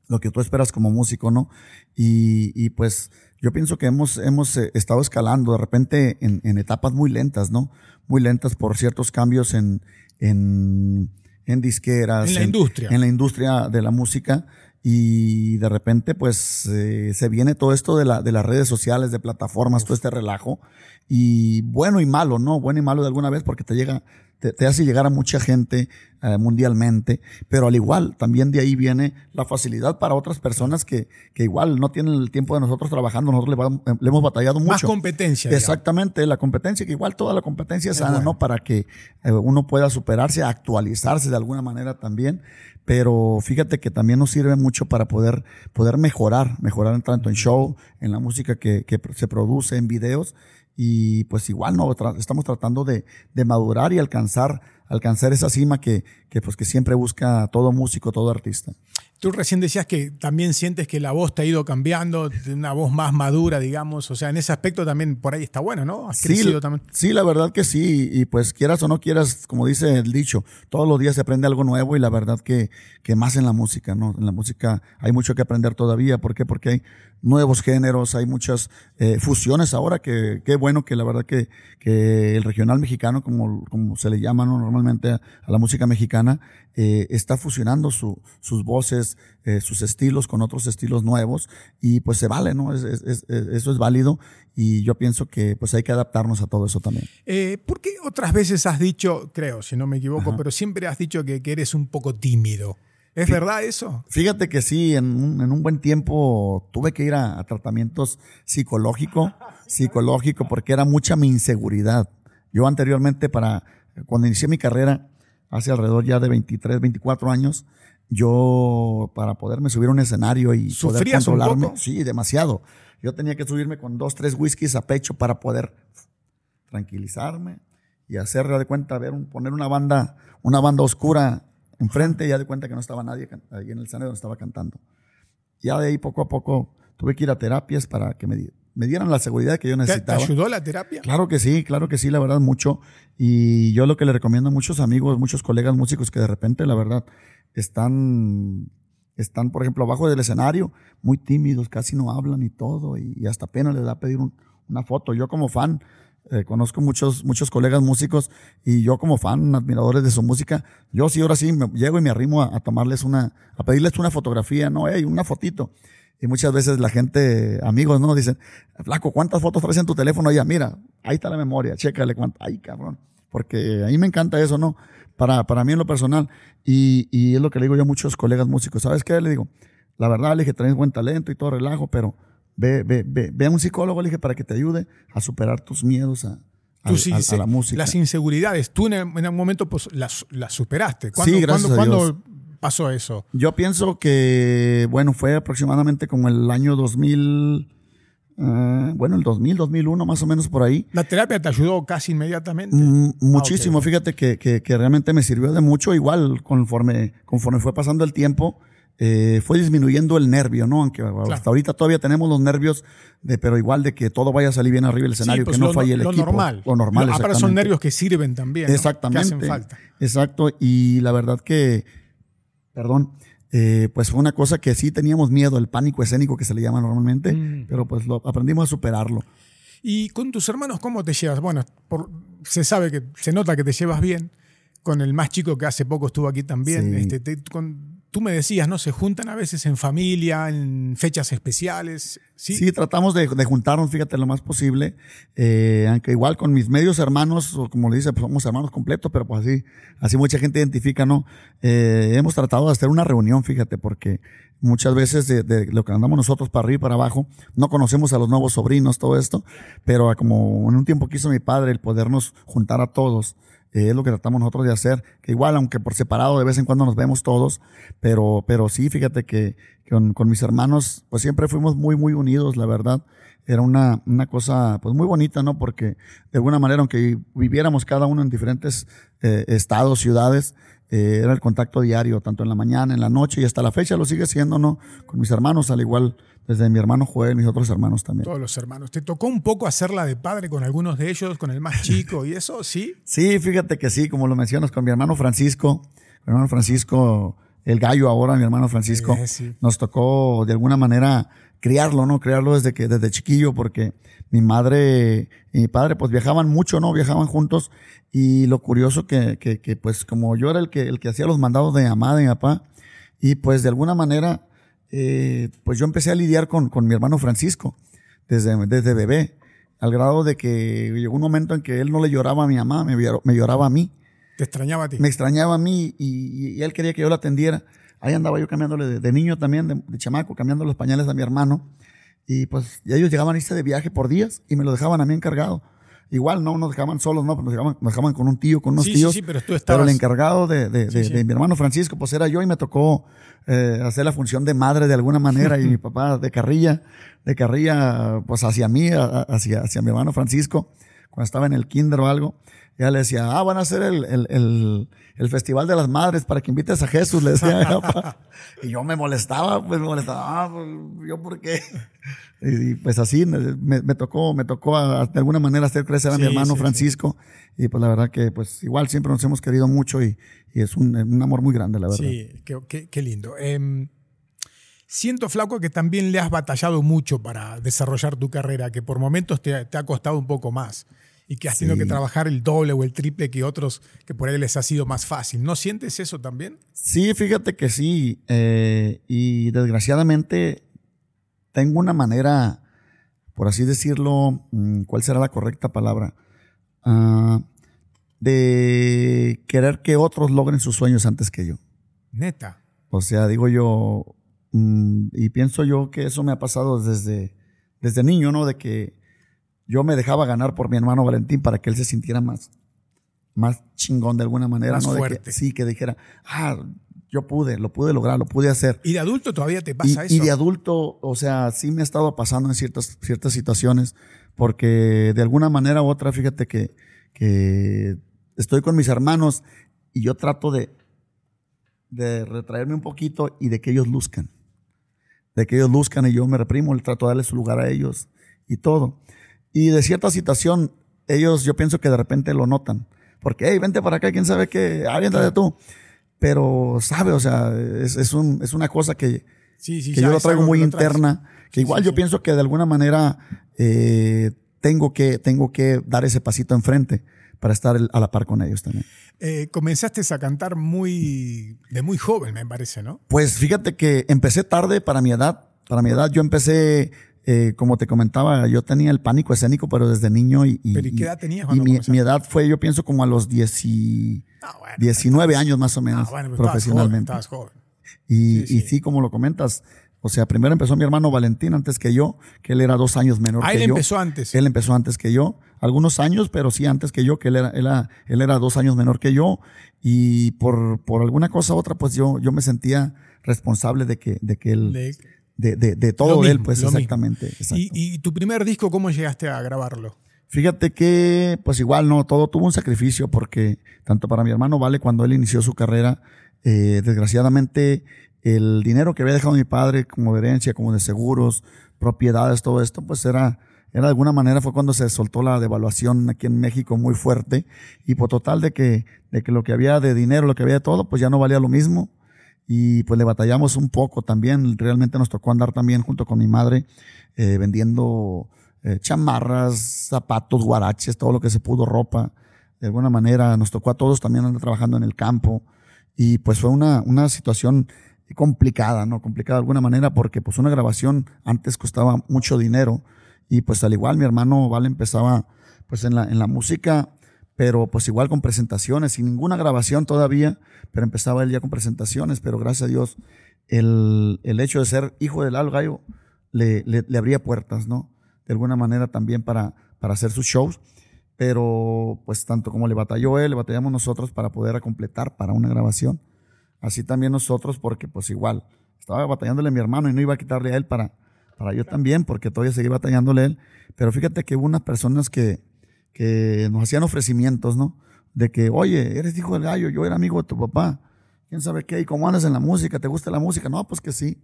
lo que tú esperas como músico, ¿no? Y, y pues yo pienso que hemos, hemos eh, estado escalando de repente en, en etapas muy lentas, ¿no? Muy lentas por ciertos cambios en, en, en disqueras. En la industria. En la industria de la música. Y de repente, pues, eh, se viene todo esto de, la, de las redes sociales, de plataformas, todo este relajo. Y bueno y malo, ¿no? Bueno y malo de alguna vez porque te llega, te, hace llegar a mucha gente eh, mundialmente, pero al igual, también de ahí viene la facilidad para otras personas que, que igual no tienen el tiempo de nosotros trabajando, nosotros le, hemos batallado mucho. Más competencia. Exactamente, la competencia, que igual toda la competencia es sana, ¿no? Para que eh, uno pueda superarse, actualizarse de alguna manera también pero fíjate que también nos sirve mucho para poder, poder mejorar, mejorar tanto en show, en la música que, que se produce, en videos, y pues igual no estamos tratando de, de, madurar y alcanzar alcanzar esa cima que, que, pues que siempre busca todo músico todo artista Tú recién decías que también sientes que la voz te ha ido cambiando, una voz más madura, digamos. O sea, en ese aspecto también por ahí está bueno, ¿no? Has sí, también. Sí, la verdad que sí. Y pues quieras o no quieras, como dice el dicho, todos los días se aprende algo nuevo y la verdad que, que más en la música, ¿no? En la música hay mucho que aprender todavía. ¿Por qué? Porque hay nuevos géneros, hay muchas eh, fusiones ahora que qué bueno que la verdad que, que el regional mexicano, como, como se le llama normalmente a, la música mexicana, eh, está fusionando su, sus voces, eh, sus estilos con otros estilos nuevos y pues se vale, ¿no? Es, es, eso es válido y yo pienso que pues hay que adaptarnos a todo eso también. Eh, ¿Por qué otras veces has dicho, creo, si no me equivoco, pero siempre has dicho que, que eres un poco tímido? ¿Es verdad eso? Fíjate que sí, en un, en un buen tiempo tuve que ir a, tratamientos psicológico, psicológico, porque era mucha mi inseguridad. Yo anteriormente, para cuando inicié mi carrera, hace alrededor ya de 23, 24 años, yo para poderme subir a un escenario y poder controlarme, sí, demasiado. Yo tenía que subirme con dos, tres whiskies a pecho para poder tranquilizarme y hacer de cuenta, ver, poner una banda, una banda oscura enfrente y ya de cuenta que no estaba nadie ahí en el escenario donde estaba cantando. Ya de ahí poco a poco tuve que ir a terapias para que me, me dieran la seguridad que yo necesitaba. ¿Te, ayudó la terapia? Claro que sí, claro que sí, la verdad, mucho. Y yo lo que le recomiendo a muchos amigos, muchos colegas músicos que de repente, la verdad, están, están por ejemplo, abajo del escenario, muy tímidos, casi no hablan y todo, y, hasta pena les da pedir una foto. Yo como fan, eh, conozco muchos, muchos colegas músicos y yo como fan, admiradores de su música, yo sí, ahora sí, me llego y me arrimo a, tomarles una, a pedirles una fotografía, no, hey, una fotito. Y muchas veces la gente, amigos, ¿no? Dicen, flaco, ¿cuántas fotos traes en tu teléfono? Ya, mira, ahí está la memoria, chécale cuánto. Ay, cabrón. Porque a mí me encanta eso, ¿no? Para, para mí en lo personal. Y, y es lo que le digo yo a muchos colegas músicos. ¿Sabes qué? Le digo, la verdad, le dije, traes buen talento y todo relajo, pero ve, ve, ve, ve a un psicólogo, le dije, para que te ayude a superar tus miedos a, a, la música. Las inseguridades, tú en, algún momento pues las, las superaste. ¿Cuándo, sí, gracias ¿cuándo, pasó eso? Yo pienso que, bueno, fue aproximadamente como el año 2000, eh, bueno, el 2000, 2001, más o menos por ahí. ¿La terapia te ayudó casi inmediatamente? Mm, muchísimo, ah, fíjate que, que, que, realmente me sirvió de mucho, igual conforme, conforme fue pasando el tiempo eh, fue disminuyendo el nervio, ¿no? Aunque hasta ahorita todavía tenemos los nervios, de, pero igual de que todo vaya a salir bien arriba del escenario, pues que no falle el lo Normal. Lo normal. Ahora son nervios que sirven también. Exactamente. Que hacen falta. Exacto. Y la verdad que, perdón, eh, pues fue una cosa que sí teníamos miedo, el pánico escénico que se le llama normalmente, mm. pero pues lo aprendimos a superarlo. ¿Y con tus hermanos cómo te llevas? Bueno, se sabe que, se nota que te llevas bien. Con el más chico que hace poco estuvo aquí también. Este, con, tú me decías, ¿no? Se juntan a veces en familia, en fechas especiales. Sí, sí tratamos de, juntarnos, fíjate, lo más posible. Eh, aunque igual con mis medios hermanos, o como le dice, pues somos hermanos completos, pero pues así, así mucha gente identifica, ¿no? Eh, hemos tratado de hacer una reunión, fíjate, porque muchas veces de, de, lo que andamos nosotros para arriba y para abajo, no conocemos a los nuevos sobrinos, todo esto, pero como en un tiempo quiso mi padre el podernos juntar a todos es lo que tratamos nosotros de hacer, que igual, aunque por separado de vez en cuando nos vemos todos, pero, pero sí, fíjate que, con, con, mis hermanos, pues siempre fuimos muy, muy unidos, la verdad. Era una, una cosa, pues muy bonita, ¿no? Porque de alguna manera, aunque viviéramos cada uno en diferentes eh, estados, ciudades, eh, era el contacto diario, tanto en la mañana, en la noche y hasta la fecha lo sigue siendo, ¿no? Con mis hermanos, al igual desde mi hermano Joel, mis otros hermanos también. Todos los hermanos. ¿Te tocó un poco hacerla de padre con algunos de ellos, con el más chico y eso? ¿Sí? sí, fíjate que sí, como lo mencionas, con mi hermano Francisco, mi hermano Francisco, el gallo ahora, mi hermano Francisco, nos tocó de alguna manera criarlo, ¿no? Criarlo desde que, desde chiquillo, porque mi madre y mi padre pues viajaban mucho, ¿no? Viajaban juntos y lo curioso que, que, que pues como yo era el que, el que hacía los mandados de mamá, de mi papá, y pues de alguna manera, eh, pues yo empecé a lidiar con, con mi hermano Francisco desde, desde bebé, al grado de que llegó un momento en que él no le lloraba a mi mamá, me, me lloraba a mí. Te extrañaba a ti. Me extrañaba a mí y, él quería que yo lo atendiera. Ahí andaba yo cambiándole de, niño también, de, chamaco, cambiando los pañales a mi hermano. Y pues ellos llegaban a irse de viaje por días y me lo dejaban a mí encargado. Igual no nos dejaban solos, no, nos dejaban, nos dejaban con un tío, con unos tíos. Sí, sí, pero tú estabas... Pero el encargado de, de, mi hermano Francisco, pues era yo y me tocó eh, hacer la función de madre de alguna manera y mi papá de carrilla, de carrilla, pues hacia mí, hacia, hacia mi hermano Francisco, cuando estaba en el kinder o algo. Ya le decía, ah, van a hacer el, el, el, el, Festival de las Madres para que invites a Jesús, le decía. y yo me molestaba, pues me molestaba, ah, pues, yo por qué. Y, pues así me, me, tocó, me tocó de alguna manera hacer crecer a mi hermano Francisco. Y pues la verdad que pues igual siempre nos hemos querido mucho y, y es un, un, amor muy grande, la verdad. Sí, qué, qué, lindo. Eh, siento, Flaco, que también le has batallado mucho para desarrollar tu carrera, que por momentos te, te ha costado un poco más y que has tenido que trabajar el doble o el triple que otros que por ahí les ha sido más fácil. ¿No sientes eso también? Sí, fíjate que sí. Eh, y desgraciadamente tengo una manera, por así decirlo, mm, ¿cuál será la correcta palabra? Ah, de querer que otros logren sus sueños antes que yo. Neta. O sea, digo yo, mm, y pienso yo que eso me ha pasado desde, desde niño, ¿no? De que yo me dejaba ganar por mi hermano Valentín para que él se sintiera más, más chingón de alguna manera, más ¿no? Fuerte. sí, que dijera, ah, yo pude, lo pude lograr, lo pude hacer. ¿Y de adulto todavía te pasa eso? Y de adulto, o sea, sí me ha estado pasando en ciertas, ciertas situaciones, porque de alguna manera u otra, fíjate que, que estoy con mis hermanos y yo trato de, de retraerme un poquito y de que ellos luzcan. De que ellos luzcan y yo me reprimo, trato de darle su lugar a ellos y todo. Y de cierta situación, ellos yo pienso que de repente lo notan. Porque, hey, vente para acá, quién sabe qué, de tú. Pero, sabe, o sea, es, es, un, es una cosa que, que yo lo traigo muy interna. Que igual yo pienso que de alguna manera eh, tengo, que, tengo que dar ese pasito enfrente para estar a la par con ellos también. Eh, comenzaste a cantar muy de muy joven, me parece, ¿no? Pues fíjate que empecé tarde para mi edad. Para mi edad yo empecé eh, como te comentaba, yo tenía el pánico escénico, pero desde niño. Y, ¿Pero y qué edad tenías? Y mi, mi, edad fue, yo pienso, como a los 19 ah, años más o menos, ah, pues profesionalmente. Estabas joven, Y, sí, y sí, como lo comentas, o sea, primero empezó mi hermano Valentín antes que yo, que él era dos años menor ah, que yo. él empezó antes. Él empezó antes que yo. Algunos años, pero sí antes que yo, que él era, él era, él era dos años menor que yo. Y por, por alguna cosa u otra, pues yo, yo me sentía responsable de que, de que él de, de, de todo él, pues exactamente. ¿Y, ¿Y, tu primer disco, cómo llegaste a grabarlo? Fíjate que, pues igual, no, todo tuvo un sacrificio porque tanto para mi hermano Vale, cuando él inició su carrera, eh, desgraciadamente el dinero que había dejado mi padre como de herencia, como de seguros, propiedades, todo esto, pues era, era de alguna manera fue cuando se soltó la devaluación aquí en México muy fuerte y por total de que, de que lo que había de dinero, lo que había de todo, pues ya no valía lo mismo y pues le batallamos un poco también. Realmente nos tocó andar también junto con mi madre eh, vendiendo eh, chamarras, zapatos, guaraches, todo lo que se pudo, ropa. De alguna manera nos tocó a todos también andar trabajando en el campo y pues fue una, una situación complicada, ¿no? Complicada de alguna manera porque pues una grabación antes costaba mucho dinero y pues al igual mi hermano Vale empezaba pues en la, en la música pero pues igual con presentaciones, sin ninguna grabación todavía, pero empezaba él ya con presentaciones, pero gracias a Dios el, el hecho de ser hijo del Lalo Gallo le, le, le, abría puertas, ¿no? De alguna manera también para, para hacer sus shows, pero pues tanto como le batalló él, le batallamos nosotros para poder completar para una grabación. Así también nosotros, porque pues igual, estaba batallándole a mi hermano y no iba a quitarle a él para, para yo también, porque todavía seguía batallándole a él. Pero fíjate que hubo unas personas que, que nos hacían ofrecimientos, ¿no? De que, oye, eres hijo del gallo, yo era amigo de tu papá, quién sabe qué, y cómo andas en la música, ¿te gusta la música? No, pues que sí.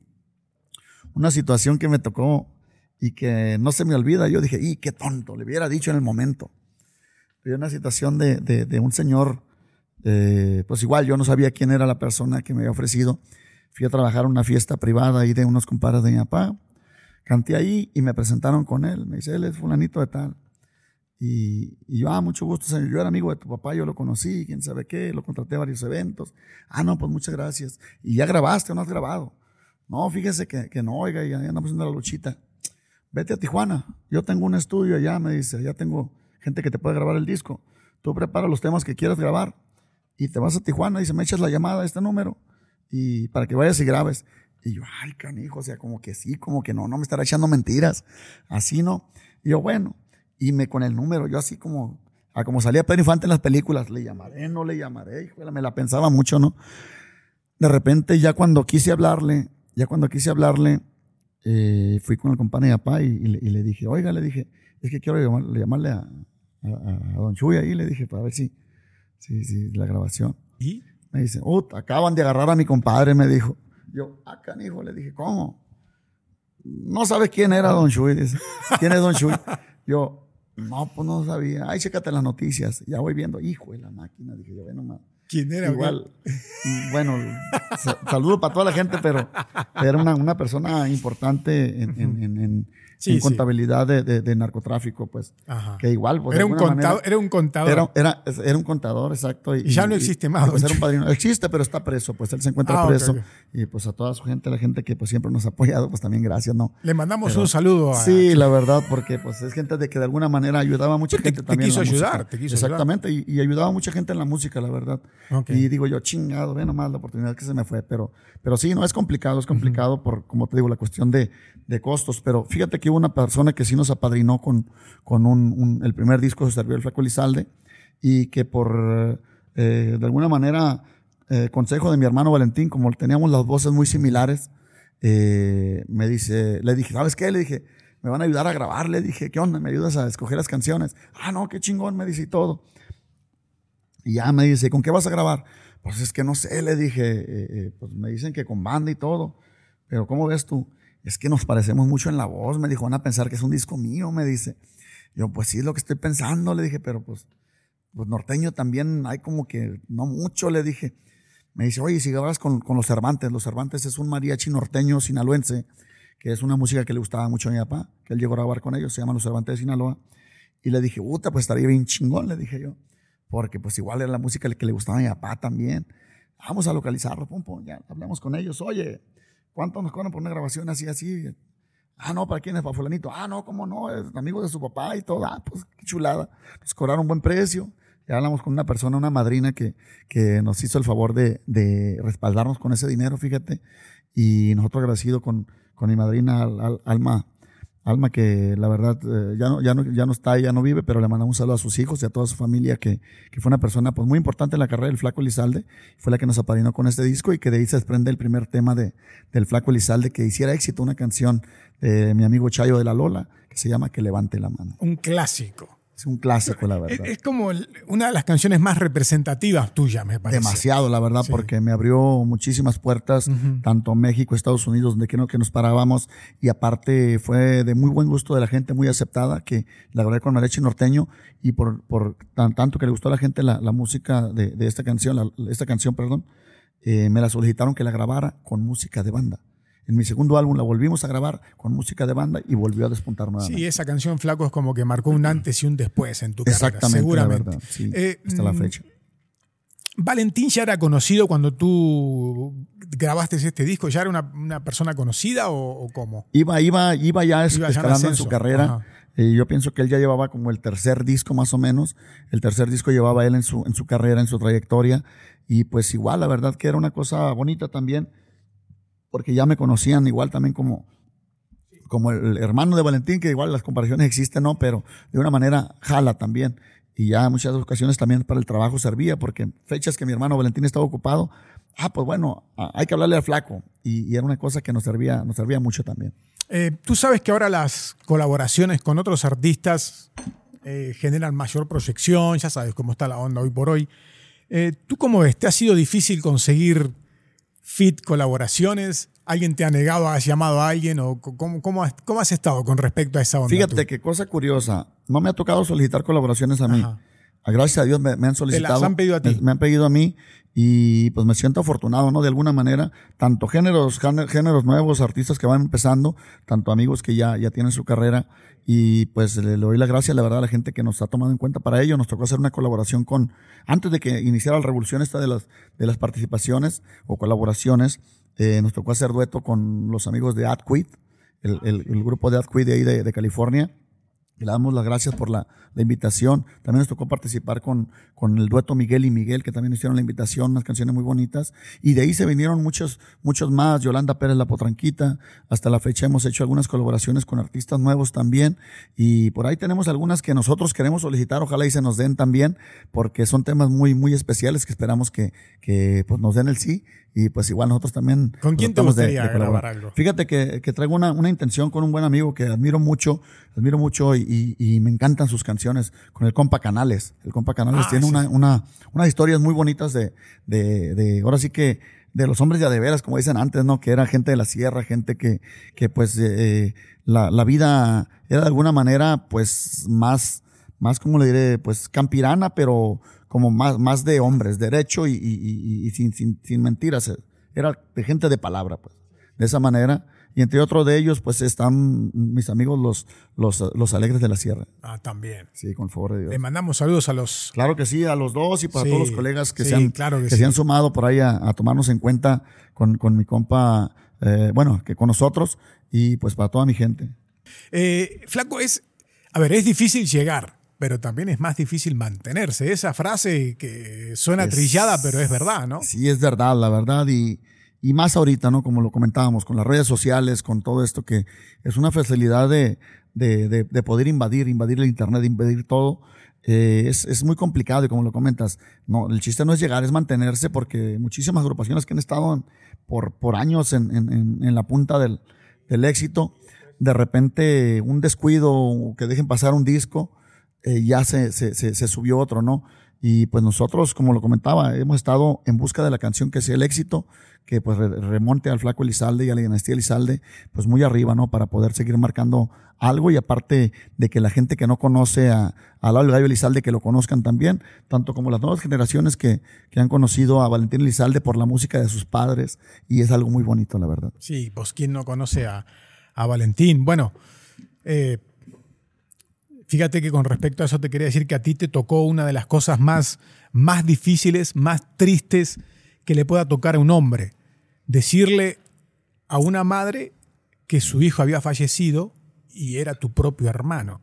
Una situación que me tocó y que no se me olvida, yo dije, y qué tonto, le hubiera dicho en el momento. Pero una situación de, de, un señor, eh, pues igual yo no sabía quién era la persona que me había ofrecido. Fui a trabajar en una fiesta privada ahí de unos compadres de mi papá. Canté ahí y me presentaron con él. Me dice, él es fulanito de tal. Y, yo, ah, mucho gusto, señor. Yo era amigo de tu papá, yo lo conocí, quién sabe qué, lo contraté a varios eventos. Ah, no, pues muchas gracias. ¿Y ya grabaste o no has grabado? No, fíjese que, que no, oiga, ya andamos haciendo la luchita. Vete a Tijuana. Yo tengo un estudio allá, me dice, ya tengo gente que te puede grabar el disco. Tú prepara los temas que quieras grabar y te vas a Tijuana y se me echas la llamada a este número y para que vayas y grabes. Y yo, ay, canijo, o sea, como que sí, como que no, no me estará echando mentiras. Así no. Y yo, bueno, y me con el número, yo así como, a como salía Pedro Infante en las películas, le llamaré, no le llamaré, hijo, me la pensaba mucho, ¿no? De repente, ya cuando quise hablarle, ya cuando quise hablarle, eh, fui con el compadre de papá y, le dije, oiga, le dije, es que quiero llamarle a, Don Chuy ahí, le dije, para ver si, si, si la grabación. ¿Y? Me dice, acaban de agarrar a mi compadre, me dijo. Yo, ah, canijo, le dije, ¿cómo? No sabes quién era Don Chuy, dice. ¿Quién es Don Chuy? Yo, no, pues no sabía. Ay, chécate las noticias. Ya voy viendo, hijo de la máquina. Dije, yo, bueno, más. ¿Quién era? Igual, bueno, saludo para toda la gente, pero era una, una persona importante en, en, en, en contabilidad de, de, narcotráfico, pues. Que igual, pues, era, un contador, era un contador. Era, era, un contador, exacto. Y, ya no existe más. Pues, era un padrino. Existe, pero está preso, pues él se encuentra ah, preso. Y pues a toda su gente, la gente que pues siempre nos ha apoyado, pues también gracias, ¿no? Le mandamos un saludo a. Sí, la verdad, porque pues es gente de que de alguna manera ayudaba a mucha gente también. Te quiso ayudar, te quiso Exactamente, Y, y, ayudaba a mucha gente en la música, la verdad. Y digo yo, chingado, ve nomás la oportunidad que se me fue, pero, pero sí, no es complicado, es complicado por, como te digo, la cuestión de, de costos. Pero fíjate que hubo una persona que sí nos apadrinó con, con un, el primer disco se Servió el Flaco Elizalde y que por, eh, de alguna manera, eh, consejo de mi hermano Valentín, como teníamos las voces muy similares, eh, me dice, le dije, ¿sabes qué? Le dije, me van a ayudar a grabar, le dije, ¿qué onda? ¿Me ayudas a escoger las canciones? Ah, no, qué chingón, me dice y todo. Y ya me dice, ¿con qué vas a grabar? Pues es que no sé, le dije, pues me dicen que con banda y todo, pero ¿cómo ves tú? Es que nos parecemos mucho en la voz, me dijo, van a pensar que es un disco mío, me dice. Yo, pues sí, es lo que estoy pensando, le dije, pero pues, pues norteño también hay como que no mucho, le dije. Me dice, oye, si grabas con, con los Cervantes, los Cervantes es un mariachi norteño sinaloense, que es una música que le gustaba mucho a mi papá, que él llegó a grabar con ellos, se llama Los Cervantes de Sinaloa. Y le dije, puta, pues estaría bien chingón, le dije yo, porque pues igual era la música que le gustaba a mi papá también. Vamos a localizarlo, pum, pum, ya hablamos con ellos, oye, ¿Cuánto nos cobran por una grabación así, así? Ah, no, ¿para quién es? Para fulanito. Ah, no, ¿cómo no? Es amigo de su papá y todo. Ah, pues qué chulada. Nos cobraron un buen precio. Ya hablamos con una persona, una madrina que, que nos hizo el favor de, de respaldarnos con ese dinero, fíjate. Y nosotros agradecidos con, con mi madrina Alma Alma que la verdad eh, ya, no, ya, no, ya no está, ya no vive, pero le mandamos un saludo a sus hijos y a toda su familia, que, que fue una persona pues muy importante en la carrera del Flaco Elizalde, fue la que nos apadrinó con este disco y que de ahí se desprende el primer tema de, del Flaco Elizalde, que hiciera éxito una canción de mi amigo Chayo de la Lola, que se llama Que levante la mano. Un clásico. Es un clásico, la verdad. Es, como una de las canciones más representativas tuyas, me parece. Demasiado, la verdad, porque me abrió muchísimas puertas, tanto México, Estados Unidos, donde creo que nos parábamos, y aparte fue de muy buen gusto de la gente, muy aceptada, que la grabé con Marechi Norteño, y por, por tanto que le gustó a la gente la, música de, esta canción, esta canción, perdón, eh, me la solicitaron que la grabara con música de banda. En mi segundo álbum la volvimos a grabar con música de banda y volvió a despuntar nuevamente. Sí, esa canción Flaco es como que marcó un antes y un después en tu carrera. Exactamente, seguramente. Eh, hasta la mm, fecha. ¿Valentín ya era conocido cuando tú grabaste este disco? ¿Ya era una, persona conocida o, cómo? Iba, iba, iba ya escalando en, su carrera. Eh, yo pienso que él ya llevaba como el tercer disco más o menos. El tercer disco llevaba él en su, en su carrera, en su trayectoria. Y pues igual, la verdad que era una cosa bonita también porque ya me conocían igual también como, como el hermano de Valentín, que igual las comparaciones existen, ¿no? Pero de una manera jala también. Y ya en muchas ocasiones también para el trabajo servía, porque fechas que mi hermano Valentín estaba ocupado, ah, pues bueno, hay que hablarle al flaco. Y, era una cosa que nos servía, nos servía mucho también. Eh, Tú sabes que ahora las colaboraciones con otros artistas eh, generan mayor proyección, ya sabes cómo está la onda hoy por hoy. Eh, ¿Tú cómo ves? ¿Te ha sido difícil conseguir fit, colaboraciones? ¿Alguien te ha negado, has llamado a alguien? ¿O cómo, cómo, has, cómo has estado con respecto a esa onda? Fíjate qué cosa curiosa. No me ha tocado solicitar colaboraciones a mí. Gracias a Dios me, han solicitado. han pedido a ti. Me, han pedido a mí y pues me siento afortunado, ¿no? De alguna manera, tanto géneros, géneros nuevos, artistas que van empezando, tanto amigos que ya, ya tienen su carrera y pues le, doy las gracias, la verdad, a la gente que nos ha tomado en cuenta para ello. Nos tocó hacer una colaboración con, antes de que iniciara la revolución esta de las, de las participaciones o colaboraciones, eh, nos tocó hacer dueto con los amigos de AdQuit, el, el, grupo de AdQuit de ahí de, de California le damos las gracias por la, invitación. También nos tocó participar con, con el dueto Miguel y Miguel, que también hicieron la invitación, unas canciones muy bonitas. Y de ahí se vinieron muchos, muchos más. Yolanda Pérez La Potranquita. Hasta la fecha hemos hecho algunas colaboraciones con artistas nuevos también. Y por ahí tenemos algunas que nosotros queremos solicitar. Ojalá y se nos den también, porque son temas muy, muy especiales que esperamos que, que pues, nos den el sí y pues igual nosotros también. ¿Con quién te gustaría de, grabar algo? Fíjate que, que traigo una, una, intención con un buen amigo que admiro mucho, admiro mucho y, y, me encantan sus canciones, con el compa Canales. El compa Canales ah, tiene una, una, unas historias muy bonitas de, de, de, ahora sí que, de los hombres de adeveras, como dicen antes, ¿no? Que era gente de la sierra, gente que, que pues, eh, la, la vida era de alguna manera, pues, más, más, como le diré, pues, campirana, pero, como más, más de hombres, derecho y, y, y sin, sin, sin, mentiras. Era de gente de palabra, pues. De esa manera. Y entre otros de ellos, pues están mis amigos los, los, los alegres de la sierra. Ah, también. Sí, con favor de Dios. Le mandamos saludos a los. Claro que sí, a los dos y para todos los colegas que, se, han, que, se han sumado por ahí a, a tomarnos en cuenta con, con mi compa, eh, bueno, que con nosotros y pues para toda mi gente. Eh, Flaco, es, a ver, es difícil llegar pero también es más difícil mantenerse. Esa frase que suena trillada, pero es verdad, ¿no? Sí, es verdad, la verdad. Y, y más ahorita, ¿no? Como lo comentábamos, con las redes sociales, con todo esto que es una facilidad de, de, de, poder invadir, invadir el Internet, invadir todo. Eh, es, es, muy complicado y como lo comentas, no, el chiste no es llegar, es mantenerse porque muchísimas agrupaciones que han estado por, por años en, en, en la punta del, del éxito, de repente un descuido, que dejen pasar un disco, eh, ya se, se, se, subió otro, ¿no? Y pues nosotros, como lo comentaba, hemos estado en busca de la canción que sea el éxito, que pues remonte al flaco Elizalde y a la dinastía Elizalde, pues muy arriba, ¿no? Para poder seguir marcando algo y aparte de que la gente que no conoce a, a Lalo Gallo Elizalde, que lo conozcan también, tanto como las nuevas generaciones que, que han conocido a Valentín Elizalde por la música de sus padres y es algo muy bonito, la verdad. Sí, pues quién no conoce a, a Valentín. Bueno, eh, Fíjate que con respecto a eso te quería decir que a ti te tocó una de las cosas más, más difíciles, más tristes que le pueda tocar a un hombre. Decirle a una madre que su hijo había fallecido y era tu propio hermano.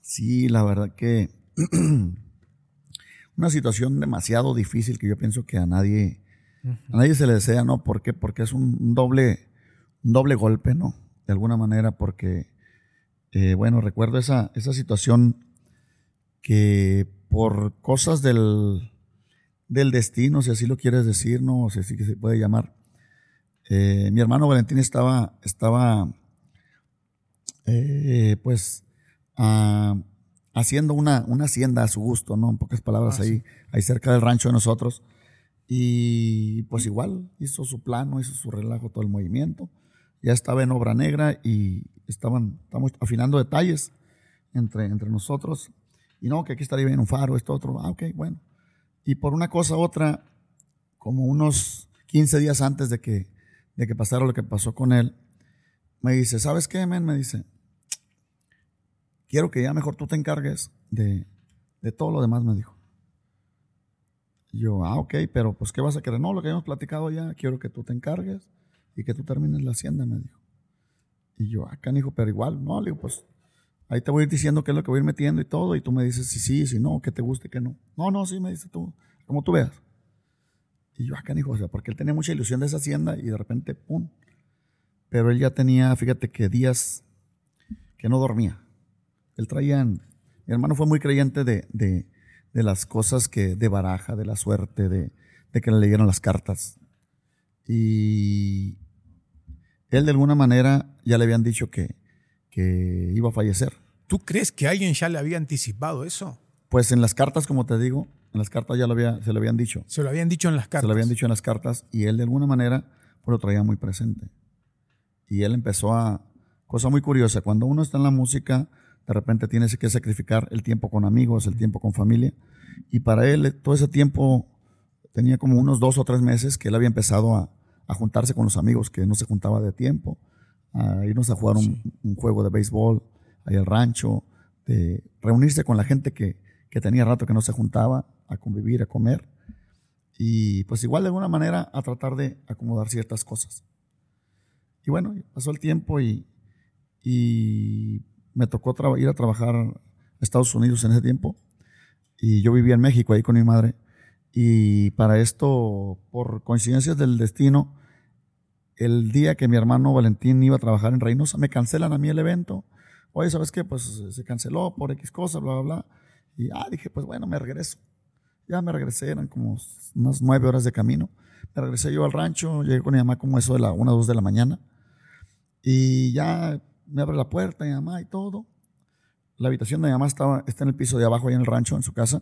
Sí, la verdad que una situación demasiado difícil que yo pienso que a nadie, a nadie se le desea, ¿no? ¿Por qué? Porque es un doble, un doble golpe, ¿no? De alguna manera, porque eh, bueno, recuerdo esa, esa situación que por cosas del, del destino, si así lo quieres decir, no sé si se puede llamar, eh, mi hermano Valentín estaba, estaba eh, pues ah, haciendo una, una hacienda a su gusto, ¿no? En pocas palabras, ah, ahí, ahí cerca del rancho de nosotros. Y pues igual hizo su plano, hizo su relajo, todo el movimiento. Ya estaba en obra negra y estaban, estamos afinando detalles entre, entre nosotros. Y no, que aquí estaría bien un faro, esto otro. Ah, ok, bueno. Y por una cosa u otra, como unos 15 días antes de que, de que pasara lo que pasó con él, me dice, ¿sabes qué, men? Me dice, quiero que ya mejor tú te encargues de, de todo lo demás, me dijo. Yo, ah, ok, pero pues, ¿qué vas a querer? No, lo que habíamos platicado ya, quiero que tú te encargues y que tú termines la hacienda, me dijo. Y yo, acá, ah, hijo, pero igual, no, le digo, pues ahí te voy a ir diciendo qué es lo que voy a ir metiendo y todo, y tú me dices si sí, si no, que te guste, que no. No, no, sí, me dice tú, como tú veas. Y yo, acá, ah, hijo, o sea, porque él tenía mucha ilusión de esa hacienda y de repente, pum. Pero él ya tenía, fíjate que días que no dormía. Él traía, mi hermano fue muy creyente de, de, de las cosas que, de baraja, de la suerte, de, de que le leyeran las cartas. Y él de alguna manera ya le habían dicho que, que iba a fallecer. ¿Tú crees que alguien ya le había anticipado eso? Pues en las cartas, como te digo, en las cartas ya lo había, se lo habían dicho. Se lo habían dicho en las cartas. Se lo habían dicho en las cartas y él de alguna manera pues, lo traía muy presente. Y él empezó a, cosa muy curiosa, cuando uno está en la música, de repente tienes que sacrificar el tiempo con amigos, el tiempo con familia. Y para él todo ese tiempo tenía como unos dos o tres meses que él había empezado a, a juntarse con los amigos que no se juntaba de tiempo, a irnos a jugar un, juego de béisbol ahí al rancho, de reunirse con la gente que, que tenía rato que no se juntaba, a convivir, a comer. Y pues igual de alguna manera a tratar de acomodar ciertas cosas. Y bueno, pasó el tiempo y, y me tocó ir a trabajar a Estados Unidos en ese tiempo y yo vivía en México ahí con mi madre. Y para esto, por coincidencias del destino, el día que mi hermano Valentín iba a trabajar en Reynosa, me cancelan a mí el evento. Oye, ¿sabes qué? Pues se canceló por X cosas, bla, bla, bla. Y ah, dije, pues bueno, me regreso. Ya me regresé, eran como unas nueve horas de camino. Me regresé yo al rancho, llegué con mi mamá como eso de la una o dos de la mañana. Y ya me abre la puerta mi mamá y todo. La habitación de mi mamá estaba, está en el piso de abajo, ahí en el rancho, en su casa.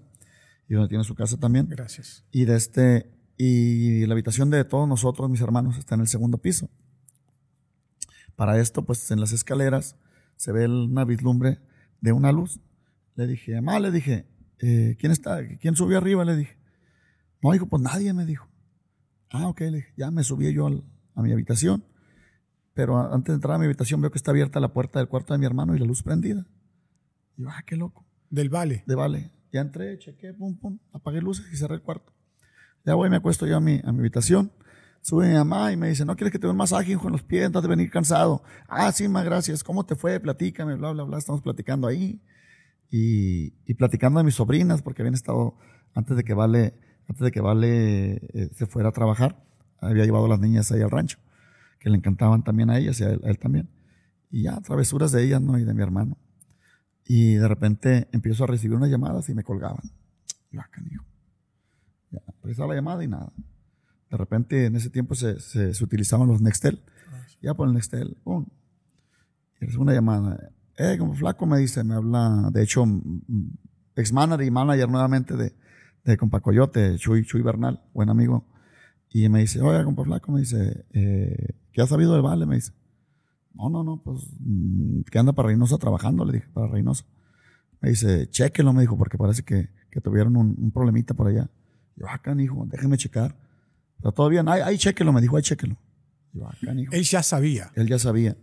Y donde tiene su casa también. Gracias. Y de este, y la habitación de todos nosotros, mis hermanos, está en el segundo piso. Para esto, pues en las escaleras se ve una vislumbre de una luz. Le dije, mamá, le dije, eh, ¿quién está? ¿Quién subió arriba? Le dije. No, dijo, pues nadie me dijo. Ah, ok, le dije, ya me subí yo a mi habitación. Pero antes de entrar a mi habitación veo que está abierta la puerta del cuarto de mi hermano y la luz prendida. Y yo, ah, qué loco. Del vale. De vale. Ya entré, chequé, pum, pum, apagué luces y cerré el cuarto. Ya voy, me acuesto yo a mi, a mi habitación. Sube mi mamá y me dice, ¿no quieres que te dé un masaje, hijo, en los pies? antes de venir cansado. Ah, sí, más gracias. ¿Cómo te fue? Platícame, bla, bla, bla. Estamos platicando ahí. Y, y platicando de mis sobrinas, porque habían estado, antes de que Vale, antes de que Vale eh, se fuera a trabajar, había llevado a las niñas ahí al rancho que le encantaban también a ellas y a él, también. Y ya, travesuras de ellas, ¿no? Y de mi hermano. Y de repente empiezo a recibir unas llamadas y me colgaban. Y va, canijo. Ya, empezaba la llamada y nada. De repente, en ese tiempo se, se, utilizaban los Nextel. Ya por el Nextel, ¡pum! Y recibo una llamada. Eh, como flaco me dice, me habla, de hecho, ex manager y manager nuevamente de, de Compacoyote, Chuy, Chuy Bernal, buen amigo. Y me dice, oye, compa flaco, me dice, eh, ¿Qué ha sabido del Vale? Me dice. No, no, no, pues mm, que anda para Reynosa trabajando, le dije, para Reynosa. Me dice, chéquelo, me dijo, porque parece que, que tuvieron un, problemita por allá. Yo, acá, ah, hijo, déjeme checar. Pero todavía, ahí, ahí chéquelo, me dijo, ahí chéquelo. Yo, acá, ah, hijo. Él ya sabía. Él ya sabía.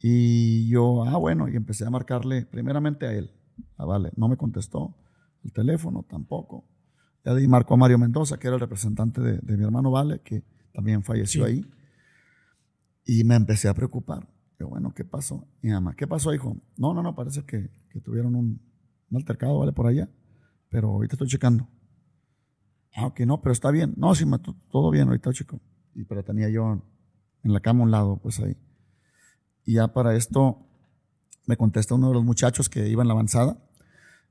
Y yo, ah, bueno, y empecé a marcarle primeramente a él. Ah, vale, no me contestó el teléfono tampoco. Ya di marco a Mario Mendoza, que era el representante de, de mi hermano Vale, que también falleció ahí. Y me empecé a preocupar. Bueno, ¿qué pasó? Mi ¿qué pasó, hijo? No, no, no, parece que, tuvieron un, altercado, ¿vale? Por allá. Pero ahorita estoy checando. Ah, ok, no, pero está bien. No, sí, todo bien, ahorita, chico. Y pero tenía yo en la cama a un lado, pues ahí. Y ya para esto me contesta uno de los muchachos que iba en la avanzada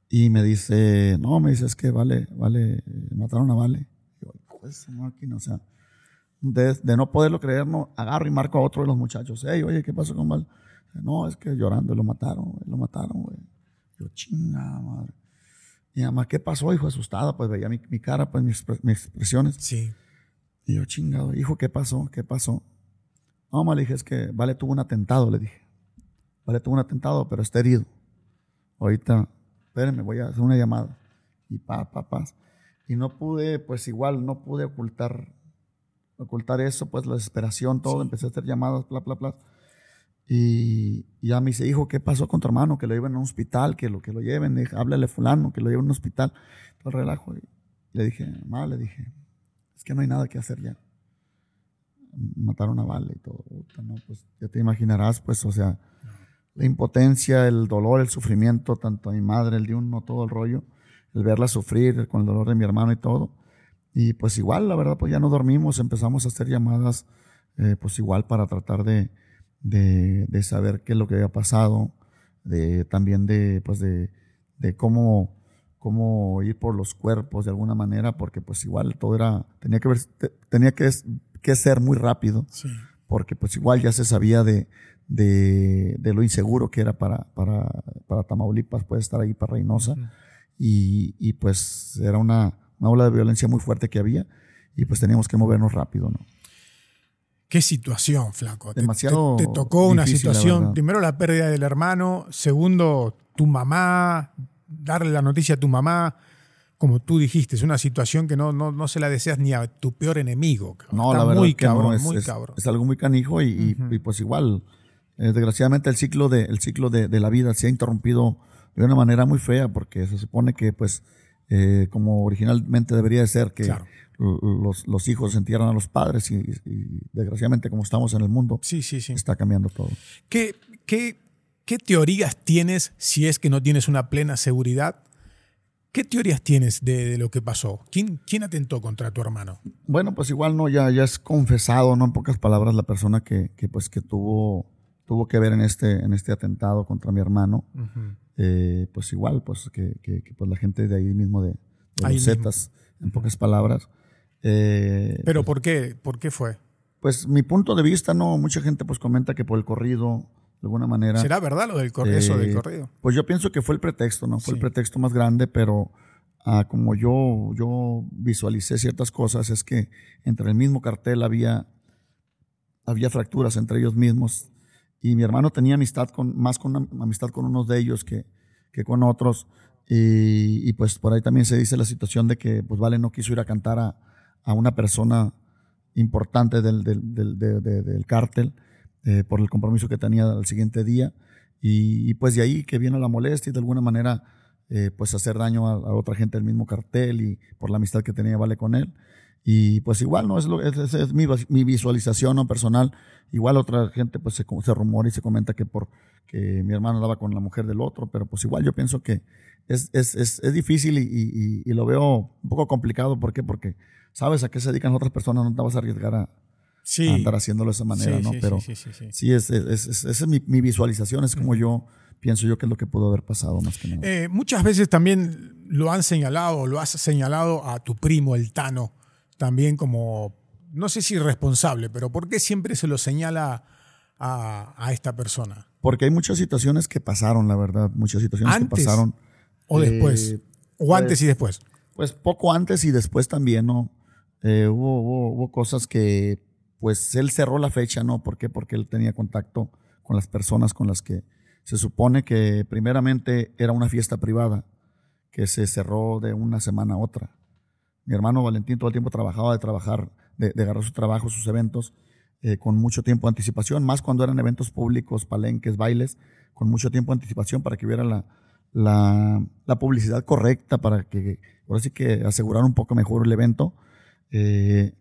y me dice, no, me dice, es que vale, vale, mataron a Vale. yo, pues, máquina, o sea, de, no poderlo creer, no, agarro y marco a otro de los muchachos. Hey, oye, ¿qué pasó con Val? No, es que llorando, lo mataron, lo mataron, güey. Yo, chinga, madre. Y además, ¿qué pasó, hijo? Asustada, pues veía mi, cara, pues mis, expresiones. Sí. Y yo, chingado, hijo, ¿qué pasó? ¿Qué pasó? No, me le dije, es que Vale tuvo un atentado, le dije. Vale tuvo un atentado, pero está herido. Ahorita, espérenme, voy a hacer una llamada. Y pa, pa, pa. Y no pude, pues igual, no pude ocultar ocultar eso, pues la desesperación, todo, empecé a hacer llamadas, bla, bla, bla. Y, ya me dice, hijo, ¿qué pasó con tu hermano? Que lo lleven a un hospital, que lo, que lo lleven, dije, háblale fulano, que lo lleven a un hospital. Todo el relajo. Y le dije, mamá, le dije, es que no hay nada que hacer ya. Mataron a Vale y todo. no, pues ya te imaginarás, pues, o sea, la impotencia, el dolor, el sufrimiento, tanto a mi madre, el de uno, todo el rollo, el verla sufrir con el dolor de mi hermano y todo y pues igual, la verdad, pues ya no dormimos, empezamos a hacer llamadas, eh, pues igual para tratar de, de, saber qué es lo que había pasado, de, también de, pues de, de cómo, cómo ir por los cuerpos de alguna manera, porque pues igual todo era, tenía que ver, tenía que, que ser muy rápido, porque pues igual ya se sabía de, de, de, lo inseguro que era para, para, para Tamaulipas, puede estar ahí para Reynosa, y, y pues era una, una ola de violencia muy fuerte que había y pues teníamos que movernos rápido, ¿no? Qué situación, flaco. Demasiado. Te, tocó una situación, primero la pérdida del hermano, segundo tu mamá, darle la noticia a tu mamá, como tú dijiste, es una situación que no, no, se la deseas ni a tu peor enemigo. No, la verdad muy cabrón, es, muy cabrón. Es, algo muy canijo y, pues igual, eh, desgraciadamente el ciclo, de, el ciclo de, de, la vida se ha interrumpido de una manera muy fea porque se supone que pues eh, como originalmente debería de ser, que los, los, hijos entierran a los padres y, desgraciadamente como estamos en el mundo, sí, sí, sí. está cambiando todo. ¿Qué, qué ¿qué teorías tienes si es que no tienes una plena seguridad? ¿Qué teorías tienes de, lo que pasó? ¿Quién, ¿Quién, atentó contra tu hermano? Bueno, pues igual no, ya, ya es confesado, ¿no? En pocas palabras, la persona que, que pues que tuvo, tuvo que ver en este, en este atentado contra mi hermano. Eh, pues igual, pues que, que, pues la gente de ahí mismo de, los Zetas, en pocas palabras. Eh, ¿Pero por qué? ¿Por qué fue? Pues mi punto de vista, no, mucha gente pues comenta que por el corrido, de alguna manera. ¿Será verdad lo del corrido, eso del eh, corrido? Pues yo pienso que fue el pretexto, ¿no? Fue el pretexto más grande, pero ah, como yo, yo visualicé ciertas cosas, es que entre el mismo cartel había, había fracturas entre ellos mismos. Y mi hermano tenía amistad con, más con amistad con unos de ellos que, que con otros. Y, pues por ahí también se dice la situación de que pues Vale no quiso ir a cantar a, a una persona importante del, del, del, del cártel eh, por el compromiso que tenía al siguiente día. Y, pues de ahí que viene la molestia y de alguna manera eh, pues hacer daño a, otra gente del mismo cartel y por la amistad que tenía Vale con él. Y pues igual, ¿no? Es, lo, es, es mi, mi, visualización ¿no? personal. Igual otra gente pues se, se rumora y se comenta que por que mi hermano andaba con la mujer del otro, pero pues igual yo pienso que es, es, es difícil y, y, y, lo veo un poco complicado. ¿Por qué? Porque sabes a qué se dedican otras personas, no te vas a arriesgar a, andar haciéndolo de esa manera, ¿no? Pero sí, es, esa es mi, visualización, es como yo pienso yo que es lo que pudo haber pasado más que nada. Eh, muchas veces también lo han señalado, lo has señalado a tu primo, el Tano, también como, no sé si responsable, pero ¿por qué siempre se lo señala a, esta persona? Porque hay muchas situaciones que pasaron, la verdad, muchas situaciones que pasaron. ¿O después? Eh, ¿O antes y después? Pues poco antes y después también, ¿no? Eh, hubo, hubo, cosas que, pues él cerró la fecha, ¿no? ¿Por qué? Porque él tenía contacto con las personas con las que se supone que primeramente era una fiesta privada que se cerró de una semana a otra. Mi hermano Valentín todo el tiempo trabajaba de trabajar, de, agarrar su trabajo, sus eventos, eh, con mucho tiempo de anticipación, más cuando eran eventos públicos, palenques, bailes, con mucho tiempo de anticipación para que hubiera la, la, la publicidad correcta, para que, ahora sí que asegurar un poco mejor el evento eh,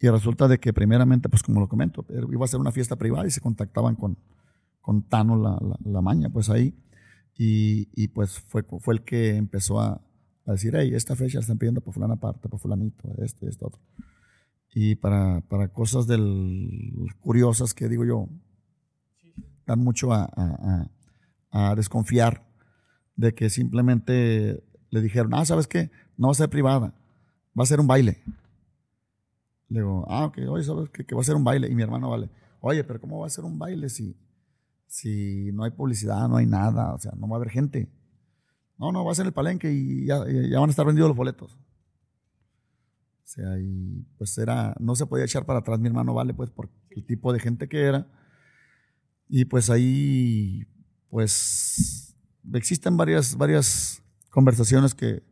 y resulta de que primeramente, pues como lo comento, iba a ser una fiesta privada y se contactaban con, con Tano la, la, maña, pues ahí. Y, y, pues fue, fue el que empezó a, decir, hey, esta fecha la están pidiendo por fulana parte, por fulanito, este, este, otro. Y para, para cosas curiosas que digo yo, dan mucho a, desconfiar de que simplemente le dijeron, ah, ¿sabes qué? No va a ser privada, va a ser un baile. Le digo, ah, ok, oye, ¿sabes que, va a ser un baile? Y mi hermano vale, oye, pero ¿cómo va a ser un baile si, si no hay publicidad, no hay nada? O sea, no va a haber gente. No, no, va a ser el palenque y ya, ya van a estar vendidos los boletos. O sea, y pues era, no se podía echar para atrás mi hermano Vale, pues por el tipo de gente que era. Y pues ahí, pues existen varias, varias conversaciones que,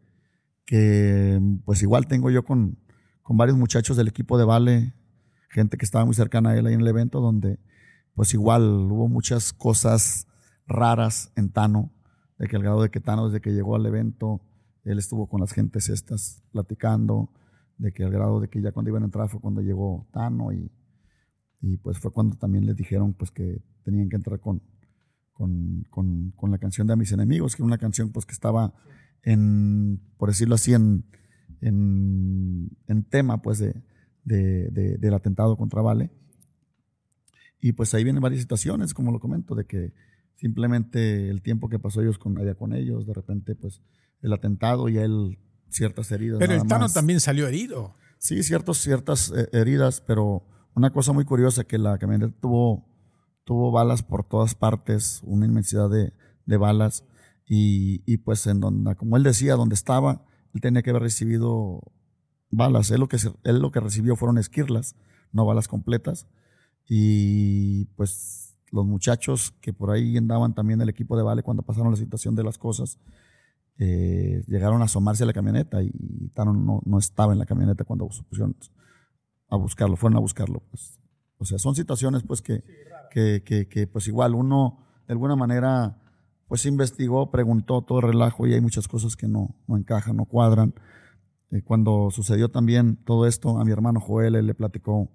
que pues igual tengo yo con, con varios muchachos del equipo de Vale, gente que estaba muy cercana a él ahí en el evento, donde pues igual hubo muchas cosas raras en Tano, de que al grado de que Tano desde que llegó al evento, él estuvo con las gentes estas platicando, de que al grado de que ya cuando iban a entrar fue cuando llegó Tano y, y pues fue cuando también les dijeron pues que tenían que entrar con, con, con, con la canción de A mis enemigos, que era una canción pues que estaba en, por decirlo así, en, en, en tema pues de, de, del atentado contra Vale. Y pues ahí vienen varias situaciones, como lo comento, de que simplemente el tiempo que pasó ellos con, allá con ellos, de repente pues el atentado y él ciertas heridas. Pero el Tano también salió herido. Sí, ciertos, ciertas eh, heridas, pero una cosa muy curiosa que la camioneta tuvo, tuvo balas por todas partes, una inmensidad de, de balas, y, y, pues en donde, como él decía, donde estaba, él tenía que haber recibido balas. Él lo que, él lo que recibió fueron esquirlas, no balas completas. Y pues los muchachos que por ahí andaban también el equipo de Vale cuando pasaron la situación de las cosas, eh, llegaron a asomarse a la camioneta y Tano no, no, estaba en la camioneta cuando se pusieron a buscarlo, fueron a buscarlo. Pues. O sea, son situaciones pues que, que, que, que pues igual uno de alguna manera pues investigó, preguntó todo el relajo y hay muchas cosas que no, no encajan, no cuadran. Eh, cuando sucedió también todo esto, a mi hermano Joel él le platicó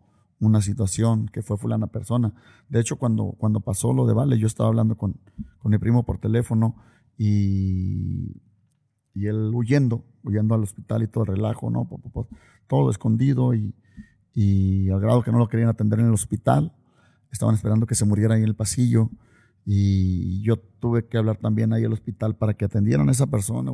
una situación que fue fulana persona. De hecho, cuando, cuando pasó lo de Vale, yo estaba hablando con, con mi primo por teléfono y, y él huyendo, huyendo al hospital y todo el relajo, ¿no? Todo escondido y, y al grado que no lo querían atender en el hospital. Estaban esperando que se muriera ahí en el pasillo y yo tuve que hablar también ahí al hospital para que atendieran a esa persona,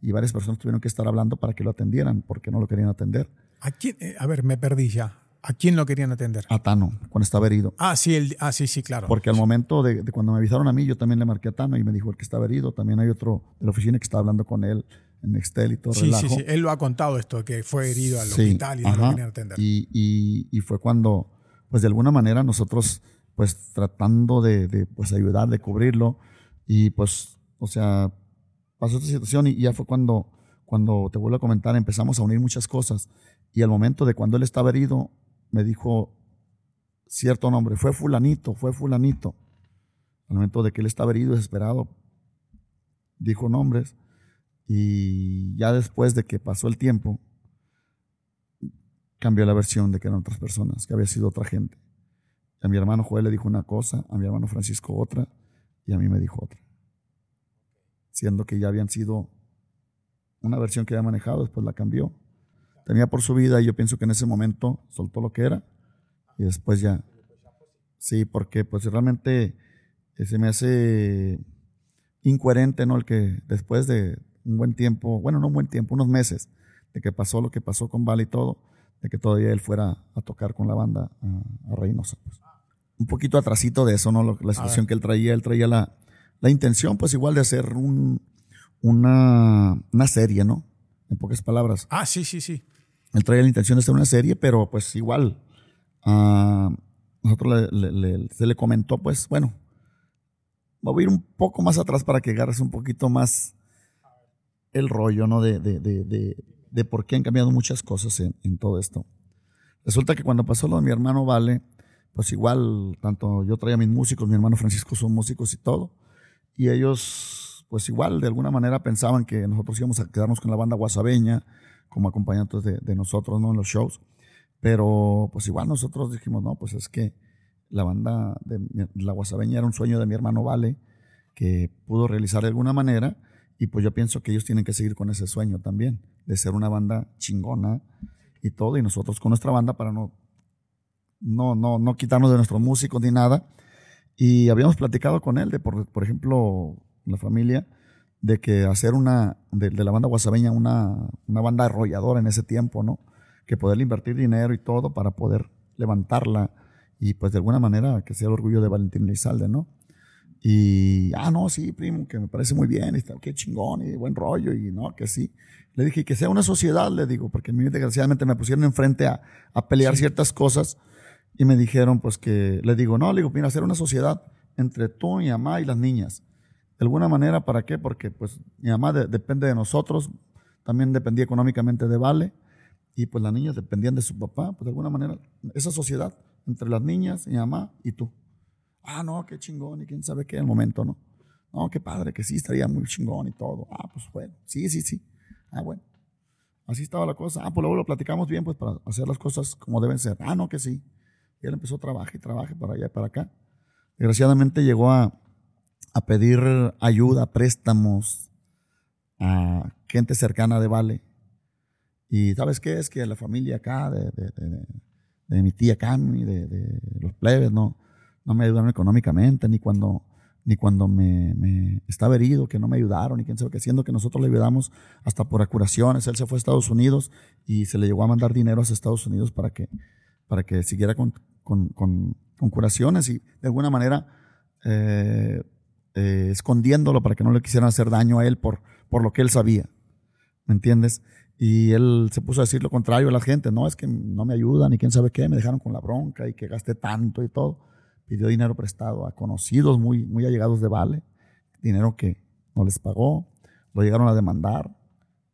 y varias personas tuvieron que estar hablando para que lo atendieran porque no lo querían atender. ¿A quién? Eh, a ver, me perdí ya. ¿A quién lo querían atender? A Tano, cuando estaba herido. Ah, sí, el, ah, sí, sí, claro. Porque al momento de, cuando me avisaron a mí, yo también le marqué a Tano y me dijo el que estaba herido. También hay otro de la oficina que estaba hablando con él en Nextel y todo. Sí, sí, sí. Él lo ha contado esto, que fue herido al hospital y no lo querían atender. Y, y, y, fue cuando, pues de alguna manera nosotros, pues tratando de, de, pues ayudar, de cubrirlo. Y pues, o sea, pasó esta situación y ya fue cuando, cuando te vuelvo a comentar, empezamos a unir muchas cosas. Y al momento de cuando él estaba herido, me dijo cierto nombre, fue fulanito, fue fulanito. Al momento de que él estaba herido, desesperado, dijo nombres y ya después de que pasó el tiempo, cambió la versión de que eran otras personas, que había sido otra gente. A mi hermano Joel le dijo una cosa, a mi hermano Francisco otra y a mí me dijo otra. Siendo que ya habían sido una versión que había manejado, después la cambió tenía por su vida y yo pienso que en ese momento soltó lo que era y después ya. Sí, porque pues realmente eh, se me hace incoherente, ¿no? El que después de un buen tiempo, bueno, no un buen tiempo, unos meses, de que pasó lo que pasó con Vale y todo, de que todavía él fuera a tocar con la banda a, Reynosa. Pues. Un poquito atrasito de eso, ¿no? la situación que él traía, él traía la, la intención, pues igual de hacer un, una, una serie, ¿no? En pocas palabras. Ah, sí, sí, sí. Él traía la intención de hacer una serie, pero pues igual, a nosotros se le comentó, pues bueno, voy a ir un poco más atrás para que agarres un poquito más el rollo, ¿no? De, de, de, de por qué han cambiado muchas cosas en, en, todo esto. Resulta que cuando pasó lo de mi hermano Vale, pues igual, tanto yo traía a mis músicos, mi hermano Francisco son músicos y todo, y ellos, pues igual, de alguna manera pensaban que nosotros íbamos a quedarnos con la banda guasabeña, como acompañantes de, nosotros, ¿no? En los shows. Pero pues igual nosotros dijimos, no, pues es que la banda de La Guasabeña era un sueño de mi hermano Vale, que pudo realizar de alguna manera, y pues yo pienso que ellos tienen que seguir con ese sueño también, de ser una banda chingona y todo, y nosotros con nuestra banda para no, no, no, no quitarnos de nuestros músicos ni nada. Y habíamos platicado con él de, por, por ejemplo, la familia, de que hacer una, de, la banda guasabeña, una, una, banda arrolladora en ese tiempo, ¿no? Que poderle invertir dinero y todo para poder levantarla y pues de alguna manera que sea el orgullo de Valentín Lizalde, ¿no? Y, ah, no, sí, primo, que me parece muy bien, y está, qué chingón, y buen rollo, y no, que sí. Le dije, que sea una sociedad, le digo, porque a mí desgraciadamente me pusieron enfrente a, a pelear ciertas cosas y me dijeron, pues que, le digo, no, le digo, mira, hacer una sociedad entre tú, mi mamá y las niñas de alguna manera, ¿para qué? Porque pues mi mamá depende de nosotros, también dependía económicamente de Vale, y pues las niñas dependían de su papá, pues de alguna manera, esa sociedad entre las niñas, mi mamá y tú. Ah, no, qué chingón, y quién sabe qué, el momento, ¿no? No, qué padre, que sí, estaría muy chingón y todo. Ah, pues bueno, sí, sí, sí. Ah, bueno. Así estaba la cosa. Ah, pues luego lo platicamos bien, pues para hacer las cosas como deben ser. Ah, no, que sí. Y él empezó a trabajar y trabajar para allá y para acá. Desgraciadamente llegó a, a pedir ayuda, préstamos a gente cercana de Vale. Y ¿sabes qué? Es que la familia acá, de, de, mi tía Cami, de, los plebes, no, no me ayudaron económicamente, ni cuando, ni cuando me, me, estaba herido, que no me ayudaron, ni quién sabe qué, siendo que nosotros le ayudamos hasta por curaciones. Él se fue a Estados Unidos y se le llegó a mandar dinero a Estados Unidos para que, para que siguiera con, con, con, con curaciones y de alguna manera eh, eh, escondiéndolo para que no le quisieran hacer daño a él por, por lo que él sabía. ¿Me entiendes? Y él se puso a decir lo contrario a la gente, no, es que no me ayudan y quién sabe qué, me dejaron con la bronca y que gasté tanto y todo. Pidió dinero prestado a conocidos muy, muy allegados de Vale, dinero que no les pagó, lo llegaron a demandar,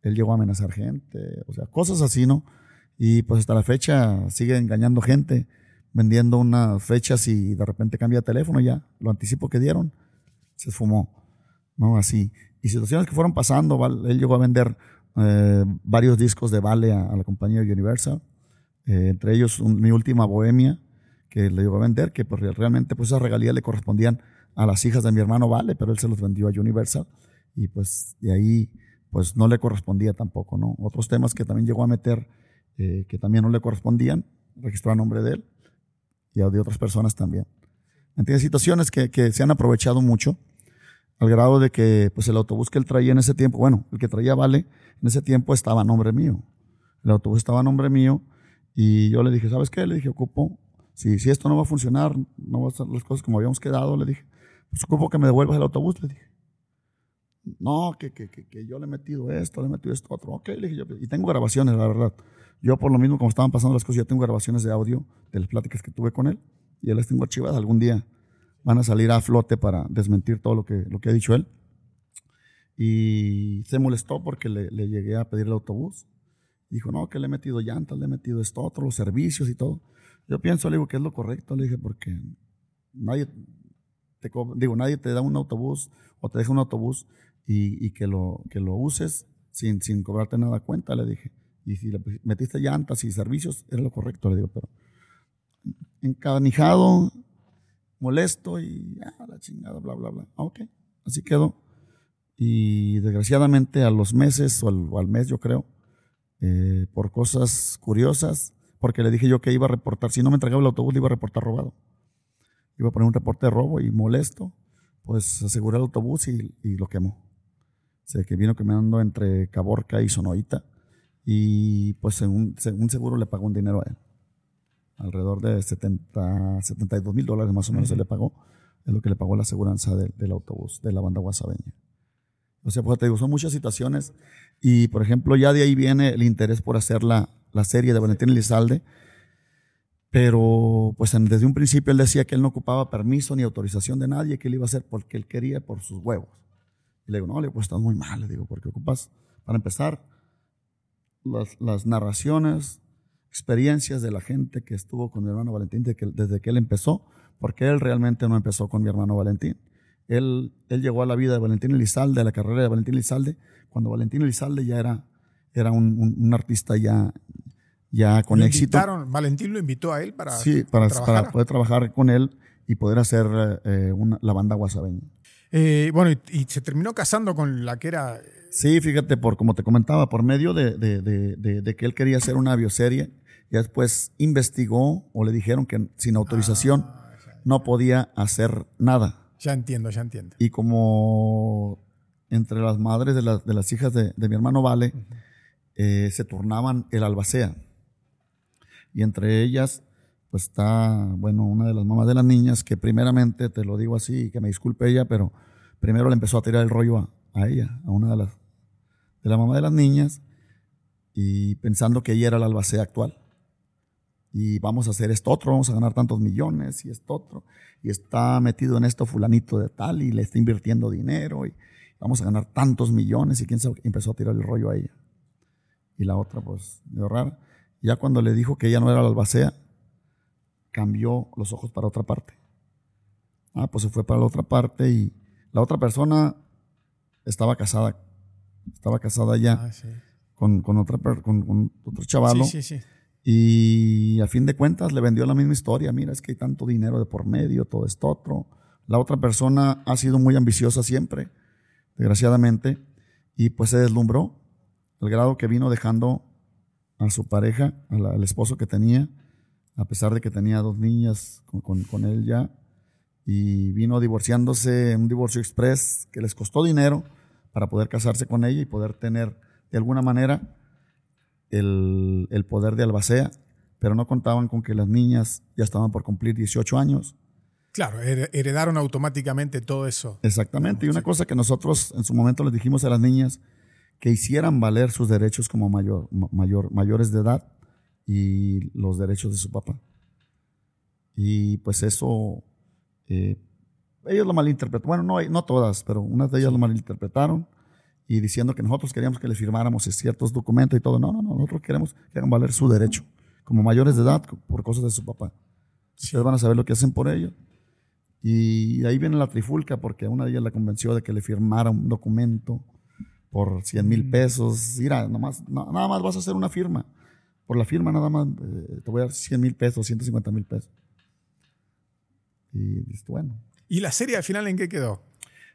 él llegó a amenazar gente, o sea, cosas así, ¿no? Y pues hasta la fecha sigue engañando gente, vendiendo unas fechas y de repente cambia de teléfono ya, lo anticipo que dieron se fumó, ¿no? Así. Y situaciones que fueron pasando, él llegó a vender eh, varios discos de Vale a, la compañía Universal, eh, entre ellos mi última Bohemia, que le llegó a vender, que pues, realmente pues esas regalías le correspondían a las hijas de mi hermano Vale, pero él se los vendió a Universal y pues de ahí pues no le correspondía tampoco, ¿no? Otros temas que también llegó a meter eh, que también no le correspondían, registró a nombre de él y de otras personas también. Entiende situaciones que, que se han aprovechado mucho al grado de que pues el autobús que él traía en ese tiempo, bueno, el que traía Vale en ese tiempo estaba a nombre mío. El autobús estaba a nombre mío y yo le dije, ¿sabes qué? Le dije, ocupo, si, si esto no va a funcionar, no va a hacer las cosas como habíamos quedado, le dije, pues ocupo que me devuelvas el autobús, le dije. No, que, que, que, yo le he metido esto, le he metido esto otro. Ok, le dije yo, y tengo grabaciones, la verdad. Yo por lo mismo, como estaban pasando las cosas, yo tengo grabaciones de audio de las pláticas que tuve con él y él las tengo archivadas. Algún día van a salir a flote para desmentir todo lo que, lo que ha dicho él. Y se molestó porque le, le llegué a pedir el autobús. Dijo, no, que le he metido llantas, le he metido esto, otro, los servicios y todo. Yo pienso, le digo, que es lo correcto, le dije, porque nadie te, digo, nadie te da un autobús o te deja un autobús y, y que, lo, que lo uses sin, sin cobrarte nada cuenta, le dije. Y si le metiste llantas y servicios, era lo correcto, le digo, pero encadenijado, molesto y ah, la chingada, bla, bla, bla. Ah, ok, así quedó. Y desgraciadamente a los meses o al, mes, yo creo, eh, por cosas curiosas, porque le dije yo que iba a reportar, si no me entregaba el autobús, le iba a reportar robado. Iba a poner un reporte de robo y molesto, pues aseguré el autobús y, lo quemó. sé que vino quemando entre Caborca y Sonoita y pues según seguro le pagó un dinero a él alrededor de 70, 72 mil dólares más o menos se le pagó, es lo que le pagó la aseguranza del autobús de la banda guasabeña. O sea, pues te digo, son muchas situaciones y, por ejemplo, ya de ahí viene el interés por hacer la, la serie de Valentín Elizalde, pero pues desde un principio él decía que él no ocupaba permiso ni autorización de nadie, que él iba a hacer porque él quería por sus huevos. Y le digo, no, le pues estás muy mal, le digo, porque ocupas, para empezar, las, las narraciones, experiencias de la gente que estuvo con mi hermano Valentín desde que, él empezó, porque él realmente no empezó con mi hermano Valentín. Él, él llegó a la vida de Valentín Elizalde, a la carrera de Valentín Elizalde, cuando Valentín Elizalde ya era, era un, artista ya, ya con éxito. Valentín lo invitó a él para, sí, para, para poder trabajar con él y poder hacer eh, la banda guasabeña. Eh, bueno, y, se terminó casando con la que era... Sí, fíjate, por como te comentaba, por medio de, de que él quería hacer una bioserie, y después investigó o le dijeron que sin autorización ah, no podía hacer nada. Ya entiendo, ya entiendo. Y como entre las madres de, de las hijas de, mi hermano Vale eh, se turnaban el albacea. Y entre ellas, pues está, bueno, una de las mamás de las niñas que primeramente, te lo digo así, que me disculpe ella, pero primero le empezó a tirar el rollo a, a ella, a una de las, de la mamá de las niñas, y pensando que ella era la albacea actual y vamos a hacer esto otro, vamos a ganar tantos millones y esto otro, y está metido en esto fulanito de tal y le está invirtiendo dinero y vamos a ganar tantos millones y quién sabe, empezó a tirar el rollo a ella. Y la otra, pues, medio rara. Ya cuando le dijo que ella no era la albacea, cambió los ojos para otra parte. Ah, pues se fue para la otra parte y la otra persona estaba casada, estaba casada ya ah, con, con, otra, con, con otro chavalo. Sí, sí, sí y a fin de cuentas le vendió la misma historia. Mira, es que hay tanto dinero de por medio, todo esto otro. La otra persona ha sido muy ambiciosa siempre, desgraciadamente, y pues se deslumbró al grado que vino dejando a su pareja, al, esposo que tenía, a pesar de que tenía dos niñas con, con él ya, y vino divorciándose, un divorcio express que les costó dinero para poder casarse con ella y poder tener de alguna manera el, poder de Albacea, pero no contaban con que las niñas ya estaban por cumplir 18 años. Claro, heredaron automáticamente todo eso. Exactamente, y una cosa que nosotros en su momento les dijimos a las niñas, que hicieran valer sus derechos como mayor, mayor, mayores de edad y los derechos de su papá. Y pues eso, eh, ellos lo malinterpretaron, bueno, no, no todas, pero unas de ellas lo malinterpretaron y diciendo que nosotros queríamos que les firmáramos ciertos documentos y todo. No, no, no, nosotros queremos que hagan valer su derecho, como mayores de edad, por cosas de su papá. Ustedes van a saber lo que hacen por ellos. Y ahí viene la trifulca, porque una de ellas la convenció de que le firmara un documento por 100 mil mm. pesos. Mira, nada más, nada más vas a hacer una firma. Por la firma nada más eh, te voy a dar 100 mil pesos, 150 mil pesos. Y dice, bueno. ¿Y la serie al final en qué quedó?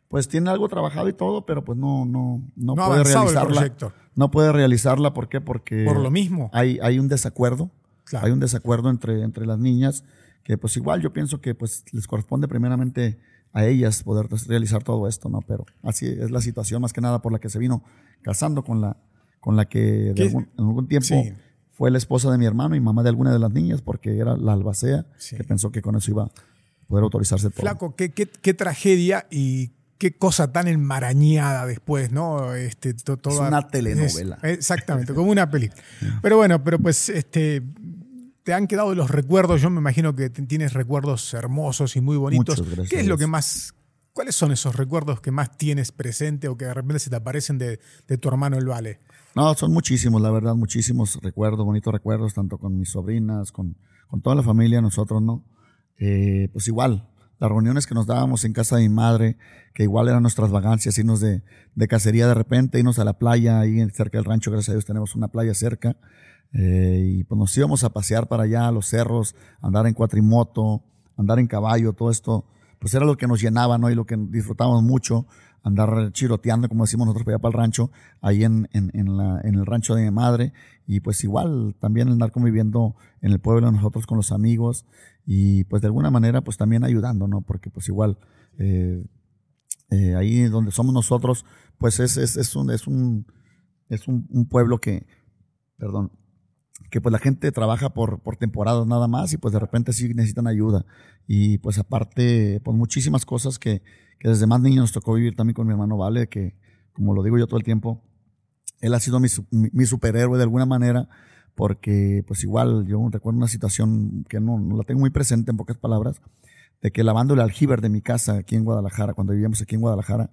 Pues tiene algo trabajado y todo, pero pues no, no, no, puede el realizarla. proyecto. No puede realizarla, ¿por qué? Porque Por lo mismo. hay, hay un desacuerdo. Claro. Hay un desacuerdo entre, entre las niñas, que pues igual yo pienso que pues les corresponde primeramente a ellas poder realizar todo esto, ¿no? Pero así es la situación más que nada por la que se vino casando con la, con la que de ¿Qué? algún, en algún tiempo Sí. fue la esposa de mi hermano y mamá de alguna de las niñas, porque era la albacea, Sí. que pensó que con eso iba a poder autorizarse todo. Flaco, qué, qué- qué tragedia y qué cosa tan enmarañada después, ¿no? Este, to- toda- una telenovela. es- exactamente, como una película. Pero bueno, pero pues este, te han quedado los recuerdos. Yo me imagino que tienes recuerdos hermosos y muy bonitos. ¿Qué es lo que más, cuáles son esos recuerdos que más tienes presente o que de repente se te aparecen de, de tu hermano el Vale? No, son muchísimos, la verdad, muchísimos recuerdos, bonitos recuerdos, tanto con mis sobrinas, con, con toda la familia, nosotros, ¿no? Eh, pues igual, las reuniones que nos dábamos en casa de mi madre, que igual eran nuestras vagancias, irnos de, de cacería de repente, irnos a la playa, ahí cerca del rancho, gracias a Dios tenemos una playa cerca, eh, y pues nos íbamos a pasear para allá, a los cerros, andar en cuatrimoto, andar en caballo, todo esto, pues era lo que nos llenaba, ¿no? Y lo que disfrutábamos mucho, andar chiroteando, como decimos nosotros, para allá para el rancho, ahí en, en, en, la, en el rancho de mi madre, y pues igual también andar conviviendo en el pueblo nosotros con los amigos, y pues de alguna manera pues también ayudando, ¿no? Porque pues igual eh, eh, ahí donde somos nosotros, pues es, es, es un, es un, es un, pueblo que, perdón, que pues la gente trabaja por, por temporadas nada más y pues de repente sí necesitan ayuda. Y pues aparte, pues muchísimas cosas que, que desde más niños nos tocó vivir también con mi hermano Vale, que como lo digo yo todo el tiempo, él ha sido mi, mi, mi superhéroe de alguna manera, porque pues igual yo recuerdo una situación que no, la tengo muy presente en pocas palabras, de que lavando el aljíbar de mi casa aquí en Guadalajara, cuando vivíamos aquí en Guadalajara,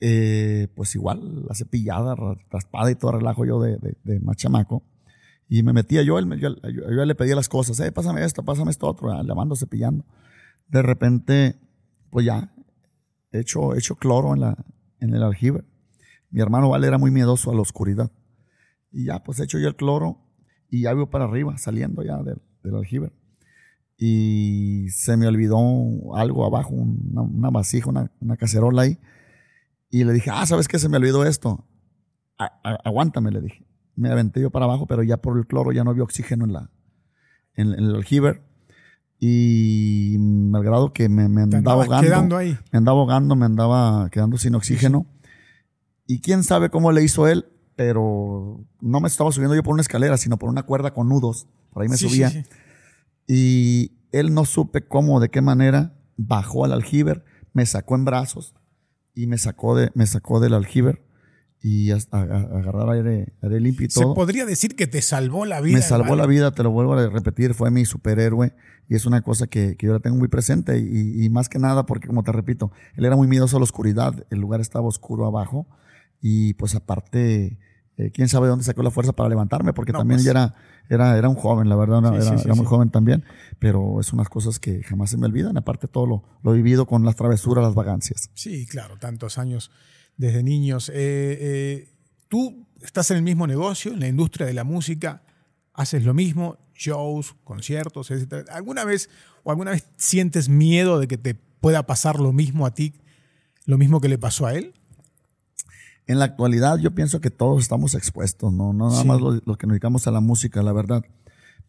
eh, pues igual la cepillada, ra- raspada y todo relajo yo de, de. Y me metía yo, él yo, yo- le pedía las cosas, eh, pásame esto, pásame esto otro, ah, lavando, cepillando. De repente, pues ya, hecho, hecho cloro en, el aljibe. Mi hermano Vale era muy miedoso a la oscuridad. Y ya, pues hecho yo el cloro y ya veo para arriba, saliendo ya del, del aljibe. Y se me olvidó algo abajo, una, una vasija, una, una cacerola ahí. Y le dije, ah, ¿sabes qué? Se me olvidó esto. A- a- aguántame, le dije. Me aventé yo para abajo, pero ya por el cloro ya no había oxígeno en, la, en, en el aljibe. Y al grado que me, me andaba ahogando. ahí. Me andaba ahogando, me andaba quedando sin oxígeno. Y quién sabe cómo le hizo él, pero no me estaba subiendo yo por una escalera, sino por una cuerda con nudos. Por ahí me Sí, subía. sí, sí. Y él no supe cómo, de qué manera, bajó al aljiber, me sacó en brazos y me sacó, de, me sacó del aljiber y hasta agarrar aire, aire limpio y Se todo. podría decir que te salvó la vida. Me salvó la vida, te lo vuelvo a repetir, fue mi superhéroe y es una cosa que, que yo la tengo muy presente y, y más que nada porque, como te repito, él era muy miedoso a la oscuridad, el lugar estaba oscuro abajo y pues aparte, eh, quién sabe dónde sacó la fuerza para levantarme porque No, también pues. ya era, era, era un joven, la verdad, era, Sí, era- sí, sí, era muy joven también, pero es unas cosas que jamás se me olvidan, aparte todo lo, lo vivido con las travesuras, las vagancias. Sí, claro, tantos años desde niños. Eh, eh, tú estás en el mismo negocio, en la industria de la música, haces lo mismo, shows, conciertos, etc. ¿Alguna vez o alguna vez sientes miedo de que te pueda pasar lo mismo a ti, lo mismo que le pasó a él? En la actualidad yo pienso que todos estamos expuestos, no, no nada Sí. más los, los que nos dedicamos a la música, la verdad.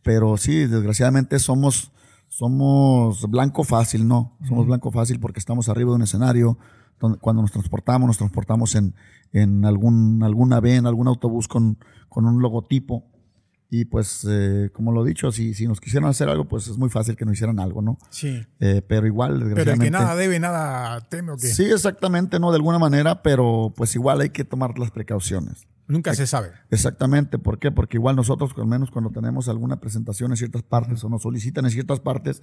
Pero sí, desgraciadamente somos, somos blanco fácil, ¿no? Somos blanco fácil porque estamos arriba de un escenario, donde, cuando nos transportamos, nos transportamos en, en algún, alguna ven, algún autobús con, con un logotipo. Y pues, eh, como lo he dicho, si, si nos quisieran hacer algo, pues es muy fácil que nos hicieran algo, ¿no? Sí. Eh, pero igual, Pero el desgraciadamente... que nada debe, nada teme o qué. Sí, exactamente, ¿no? De alguna manera, pero pues igual hay que tomar las precauciones. Nunca se sabe. Exactamente, ¿por qué? Porque igual nosotros, al menos cuando tenemos alguna presentación en ciertas partes o nos solicitan en ciertas partes,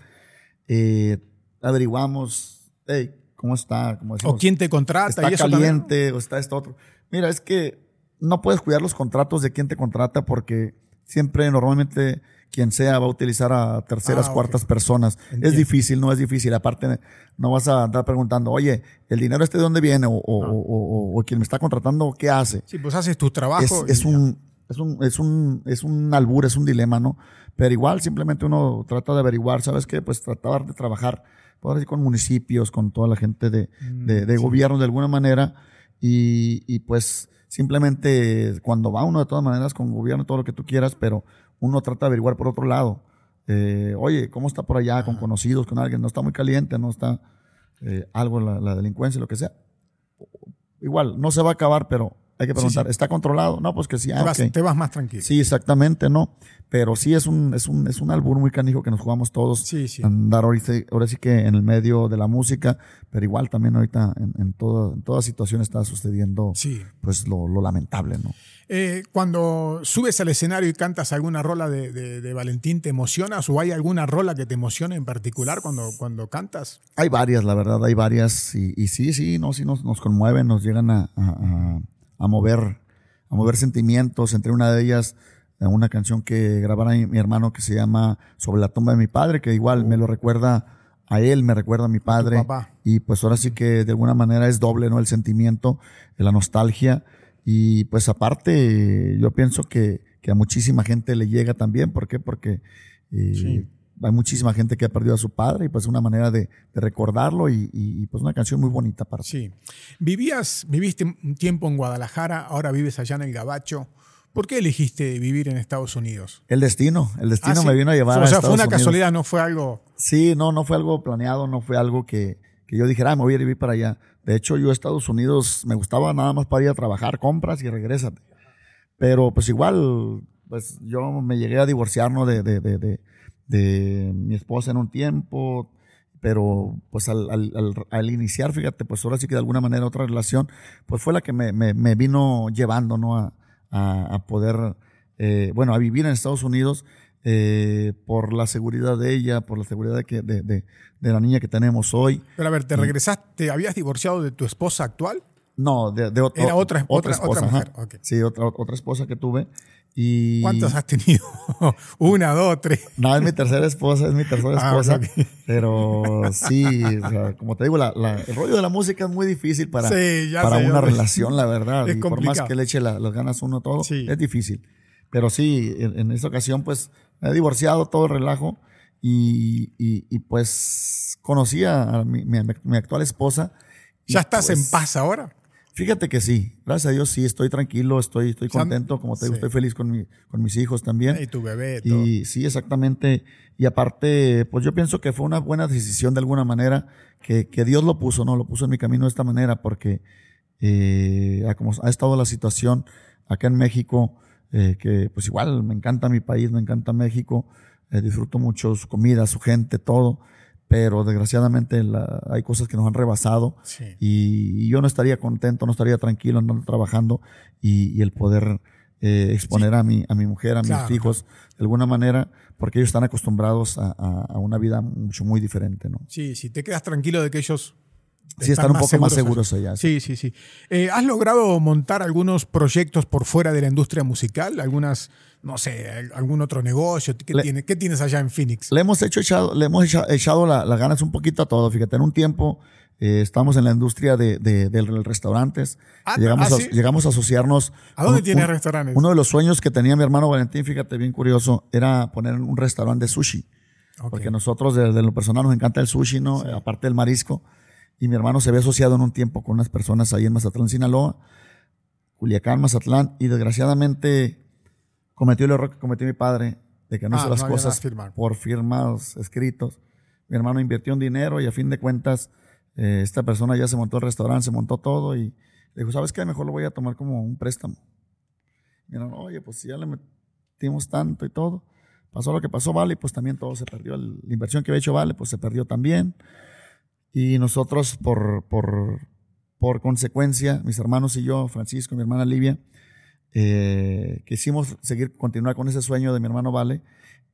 eh, averiguamos, hey, ¿cómo está? Como decimos, O quién te contrata está y eso también. caliente o está esto otro. Mira, es que no puedes cuidar los contratos de quien te contrata porque siempre, normalmente, quien sea va a utilizar a terceras, Ah, cuartas personas. Entiendo. Es difícil, no es difícil. Aparte, no vas a andar preguntando, oye, ¿el dinero este de dónde viene? O, o, o- o- o quien me está contratando, ¿qué hace? Sí, pues haces tu trabajo. es, un, es, un, es, un, es un albur, es un dilema, ¿no? Pero igual simplemente uno trata de averiguar, ¿sabes qué? Pues tratar de trabajar por así con municipios, con toda la gente de, Mm, de, de sí. gobierno de alguna manera. Y, y pues simplemente cuando va uno de todas maneras con gobierno, todo lo que tú quieras, pero uno trata de averiguar por otro lado. Eh, oye, ¿cómo está por allá con conocidos, con alguien? ¿No está muy caliente? ¿No está eh, algo la, la delincuencia, lo que sea? Igual, no se va a acabar, pero hay que preguntar, sí. ¿está controlado? No, pues que sí. Te, ah, vas, te vas más tranquilo. Sí, exactamente, no. Pero sí es un, es un, es un albur muy canijo que nos jugamos todos. Sí, sí. Andar ahorita, ahora sí que en el medio de la música, pero igual también ahorita en, en, todo, en toda situación está sucediendo Sí. pues lo, lo lamentable, ¿no? Eh, cuando subes al escenario y cantas alguna rola de, de- de Valentín, ¿te emocionas o hay alguna rola que te emocione en particular cuando, cuando cantas? Hay varias, la verdad, hay varias. Y, y sí, sí, no, sí nos, nos conmueven, nos llegan a, a- a- a mover, a mover sentimientos. Entre una de ellas, una canción que grabara mi, hermano que se llama Sobre la tumba de mi padre, que igual me lo recuerda a él, me recuerda a mi padre. Y pues ahora sí que de alguna manera es doble, ¿no? El sentimiento, la nostalgia. Y pues aparte, yo pienso que, que a muchísima gente le llega también. ¿Por qué? Porque eh, Sí. Hay muchísima gente que ha perdido a su padre y pues una manera de, de recordarlo y, y- y, pues una canción muy bonita para Sí. Vivías, viviste un tiempo en Guadalajara, ahora vives allá en el Gabacho. ¿Por qué elegiste vivir en Estados Unidos? El destino, el destino Ah, sí. me vino a llevar O sea, fue una Unidos. casualidad, no fue algo. Sí, no, no fue algo planeado, no fue algo que, que yo dijera, ah, me voy a vivir para allá. De hecho, yo a Estados Unidos me gustaba nada más para ir a trabajar, compras y regrésate. Pero pues igual, pues yo me llegué a divorciar, ¿no? De, de, de, de, de mi esposa en un tiempo, pero pues al, al, al, al iniciar, fíjate, pues ahora sí que de alguna manera otra relación, pues fue la que me, me, me vino llevando, ¿no? A, a, a poder, eh, bueno, a vivir en Estados Unidos eh, por la seguridad de ella, por la seguridad de, que, de, de, de la niña que tenemos hoy. Pero a ver, ¿te regresaste? ¿Habías divorciado de tu esposa actual? No, de, de otro- Era otra- otra- esposa. otra mujer, ajá. ok. Sí, otra, otra esposa que tuve. Y ¿Cuántas has tenido? Una, dos, tres. No, es mi tercera esposa, es mi tercera Ah, esposa. Pero sí, o sea, como te digo, la- la- el rollo de la música es muy difícil para, Sí, para sé, una yo- relación, la verdad. Es y por más que le eche la- las ganas uno todo, Sí. es difícil. Pero sí, en, en esta ocasión, pues, me he divorciado todo el relajo y, y- y, pues conocí a mi, mi- mi actual esposa. ¿Ya estás pues, en paz ahora? Fíjate que sí, gracias a Dios sí, estoy tranquilo, estoy, estoy contento, como te digo, sí. estoy feliz con, mi, con mis hijos también. Y tu bebé, todo. Y sí, exactamente. Y aparte, pues yo pienso que fue una buena decisión de alguna manera, que, que Dios lo puso, ¿no? Lo puso en mi camino de esta manera, porque eh, como ha estado la situación acá en México, eh, que pues igual me encanta mi país, me encanta México, eh, disfruto mucho su comida, su gente, todo, pero desgraciadamente la- hay cosas que nos han rebasado Sí. y, y yo no estaría contento, no estaría tranquilo andando trabajando y, y el poder eh, exponer a, mi, a mi mujer, a Claro, mis hijos, de alguna manera, porque ellos están acostumbrados a, a- a una vida mucho, muy diferente, ¿no? Sí, sí, te quedas tranquilo de que ellos. Sí, están un poco más seguros allá. Sí, sí, sí. Eh, ¿Has logrado montar algunos proyectos por fuera de la industria musical? ¿Algunas, no sé, al- algún otro negocio? ¿Qué, Le- tiene- qué tienes allá en Phoenix? Le hemos hecho echado, le hemos echa- echado la- las ganas un poquito a todo. Fíjate, en un tiempo eh, estamos en la industria de, de, restaurantes. Ah, llegamos, ah, a, ¿sí? llegamos a asociarnos. ¿A dónde Un- restaurantes? Uno de los sueños que tenía mi hermano Valentín, fíjate, bien curioso, era poner un restaurante de sushi. Porque nosotros, desde lo personal, nos encanta el sushi, ¿no? Aparte del marisco. Y mi hermano se había asociado en un tiempo con unas personas ahí en Mazatlán, Sinaloa, Culiacán, Mazatlán, y desgraciadamente cometió el error que cometió mi padre, de que no Ah, hizo las no cosas firmado. por firmas escritos. Mi hermano invirtió un dinero y a fin de cuentas, eh, esta persona ya se montó el restaurante, se montó todo y le dijo, ¿sabes qué? Mejor lo voy a tomar como un préstamo. No, oye, pues si ya le metimos tanto y todo, pasó lo que pasó, vale, y pues también todo se perdió. La inversión que había hecho vale, pues se perdió también. Y nosotros, por, por, por consecuencia, mis hermanos y yo, Francisco mi hermana Livia, eh, quisimos seguir, continuar con ese sueño de mi hermano Vale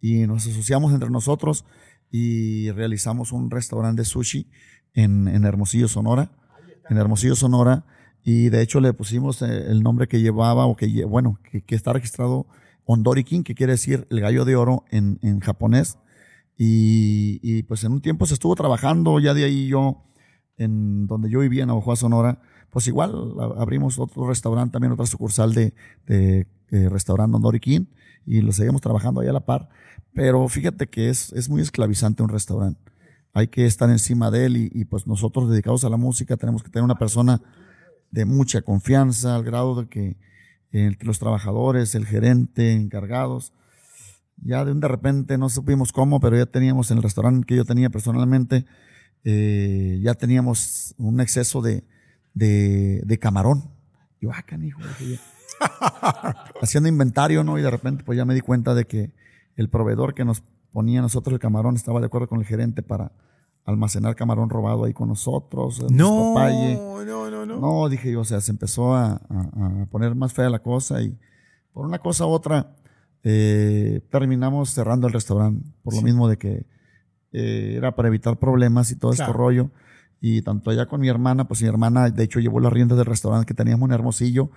y nos asociamos entre nosotros y realizamos un restaurante de sushi en, en Hermosillo, Sonora. En Hermosillo, Sonora. Y de hecho le pusimos eh, el nombre que llevaba, o que, bueno, que, está registrado Ondorikin, que quiere decir el gallo de oro en, en japonés. Y, y, pues en un tiempo se estuvo trabajando, ya de ahí yo, en donde yo vivía en Navajo, Sonora, pues igual abrimos otro restaurante, también otra sucursal de, de eh, restaurante Ondorikin y lo seguimos trabajando ahí a la par. Pero fíjate que es, es muy esclavizante un restaurante. hay que estar encima de él y, pues nosotros dedicados a la música tenemos que tener una persona de mucha confianza al grado de que entre los trabajadores, el gerente, encargados, ya de un de repente no supimos cómo, pero ya teníamos en el restaurante que yo tenía personalmente, eh, ya teníamos un exceso de, de, camarón. Yo, ah, canijo, haciendo inventario, ¿no? Y de repente pues ya me di cuenta de que el proveedor que nos ponía nosotros el camarón estaba de acuerdo con el gerente para almacenar camarón robado ahí con nosotros. No, no, no, no. No, dije yo, o sea, se empezó a, poner más fea la cosa y por una cosa u otra eh, terminamos cerrando el restaurante por lo mismo de que eh, era para evitar problemas y todo este rollo. Y tanto allá con mi hermana, pues mi hermana de hecho llevó las riendas del restaurante que teníamos en Hermosillo,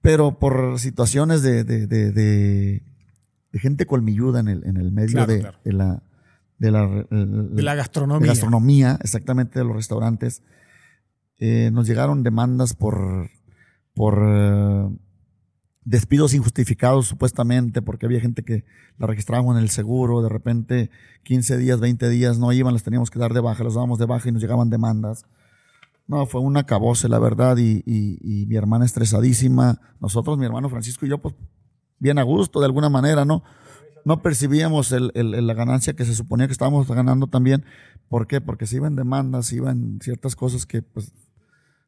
pero por situaciones de, de, de, gente colmilluda en el, en el medio de, la, de, la, la gastronomía. gastronomía, exactamente de los restaurantes, eh, nos llegaron demandas por, por eh, despidos injustificados supuestamente, porque había gente que la registrábamos en el seguro, de repente 15 días, 20 días no iban, las teníamos que dar de baja, las dábamos de baja y nos llegaban demandas. No, fue un acabose, la verdad, y, mi hermana estresadísima, nosotros, mi hermano Francisco y yo, pues bien a gusto de alguna manera, ¿no? No percibíamos la ganancia que se suponía que estábamos ganando también. ¿Por qué? Porque se iban demandas, iban ciertas cosas que pues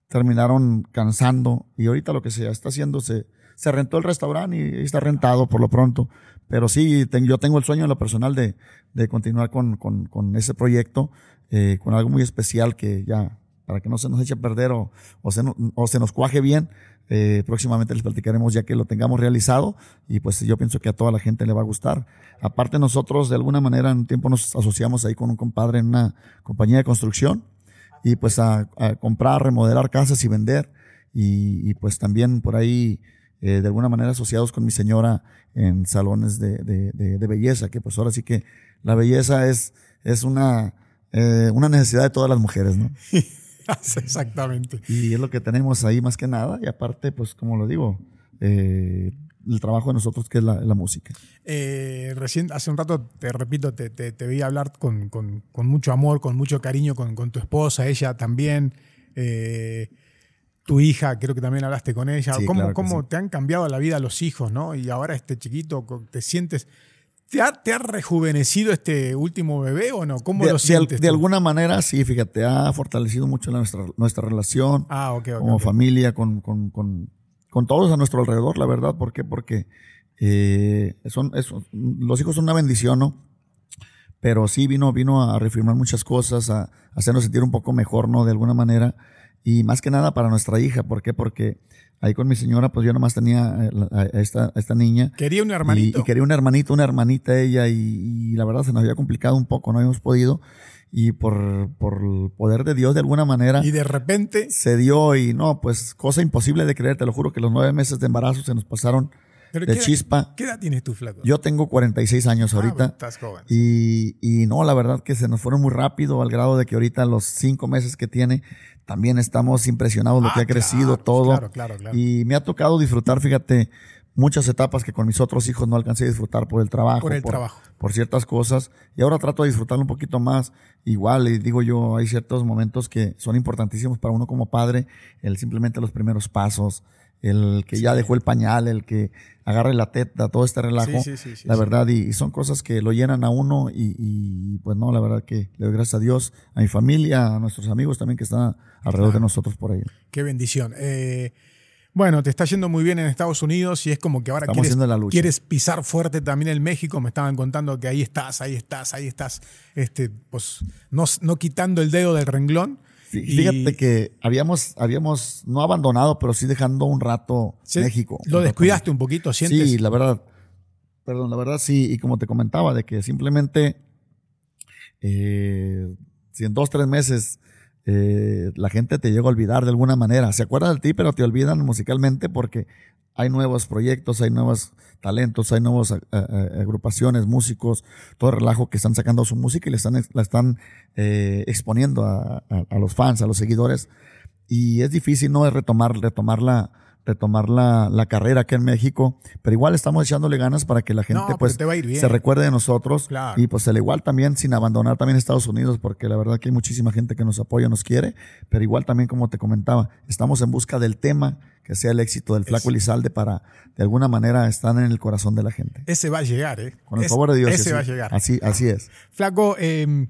terminaron cansando y ahorita lo que se está haciendo se se rentó el restaurante y está rentado por lo pronto. Pero sí, yo tengo el sueño en lo personal de, de continuar con, con, con, ese proyecto, eh, con algo muy especial que ya, para que no se nos eche a perder o, o, se, o se nos cuaje bien, eh, próximamente les platicaremos ya que lo tengamos realizado y pues yo pienso que a toda la gente le va a gustar. Aparte nosotros de alguna manera en un tiempo nos asociamos ahí con un compadre en una compañía de construcción y pues a, a comprar, remodelar casas y vender y, y pues también por ahí eh, de alguna manera asociados con mi señora en salones de, de, de, belleza, que pues ahora sí que la belleza es, es una, eh, una necesidad de todas las mujeres, ¿no? Exactamente. Y es lo que tenemos ahí más que nada, y aparte, pues como lo digo, eh, el trabajo de nosotros que es la, la música. Eh, recién, hace un rato, te repito, te, te, te vi hablar con, con, con, mucho amor, con mucho cariño con, con tu esposa, ella también. Eh, tu hija, creo que también hablaste con ella. ¿Cómo, te han cambiado la vida los hijos, no? Y ahora este chiquito, ¿te sientes... ¿Te ha, te ha rejuvenecido este último bebé o no? ¿Cómo de, lo sientes? De, alguna manera, sí, fíjate, ha fortalecido mucho nuestra, nuestra relación ah, como familia, con, con, con, con, todos a nuestro alrededor, la verdad. ¿Por qué? Porque eh, son, los hijos son una bendición, ¿no? Pero sí vino, vino a reafirmar muchas cosas, a, a hacernos sentir un poco mejor, ¿no? De alguna manera y más que nada para nuestra hija. ¿Por qué? Porque ahí con mi señora, pues yo nomás tenía eh, a esta, esta niña. Quería un hermanito. Y, quería un hermanito, una hermanita ella, y, la verdad se nos había complicado un poco, no habíamos podido. Y por, por el poder de Dios, de alguna manera. Y de repente. Se dio, y no, pues cosa imposible de creer, te lo juro que los nueve meses de embarazo se nos pasaron de chispa. ¿Qué edad tienes tú, flaco? Yo tengo 46 años ah, ahorita. estás joven. Y, y no, la verdad que se nos fueron muy rápido al grado de que ahorita los cinco meses que tiene también estamos impresionados de lo que ah, ha crecido todo. Claro, claro, claro. Y me ha tocado disfrutar, fíjate, muchas etapas que con mis otros hijos no alcancé a disfrutar por el trabajo. Por el trabajo. Por ciertas cosas. Y ahora trato de disfrutarlo un poquito más. Igual, y digo yo, hay ciertos momentos que son importantísimos para uno como padre. El simplemente los primeros pasos, el que ya dejó el pañal, el que agarre la teta, todo este relajo, la verdad, y, son cosas que lo llenan a uno y, pues no, la verdad que le doy gracias a Dios, a mi familia, a nuestros amigos también que están alrededor de nosotros por ahí. Qué bendición. Eh, bueno, te está yendo muy bien en Estados Unidos y es como que ahora quieres, quieres, pisar fuerte también en México. Me estaban contando que ahí estás, ahí estás, ahí estás, este, pues no, no quitando el dedo del renglón. Fíjate que habíamos, habíamos no abandonado, pero sí dejando un rato México. Lo descuidaste un poquito, ¿sientes? Sí, la verdad. Perdón, la verdad sí. Y como te comentaba, de que simplemente eh, si en dos, tres meses eh, la gente te llega a olvidar de alguna manera. Se acuerdan de ti, pero te olvidan musicalmente porque hay nuevos proyectos, hay nuevos talentos, hay nuevas eh, eh, agrupaciones, músicos, todo el relajo que están sacando su música y le están, la están exponiendo a, los fans, a los seguidores. y es difícil, ¿no? Es retomar, retomar la, retomar la, la, carrera aquí en México, pero igual estamos echándole ganas para que la gente pues se recuerde de nosotros y pues al igual también sin abandonar también Estados Unidos, porque la verdad que hay muchísima gente que nos apoya, nos quiere, pero igual también como te comentaba, estamos en busca del tema que sea el éxito del Flaco Elizalde para de alguna manera estar en el corazón de la gente. Ese va a llegar, ¿eh? Con el favor de Dios. Ese va a llegar. Así, así es. Flaco, eh,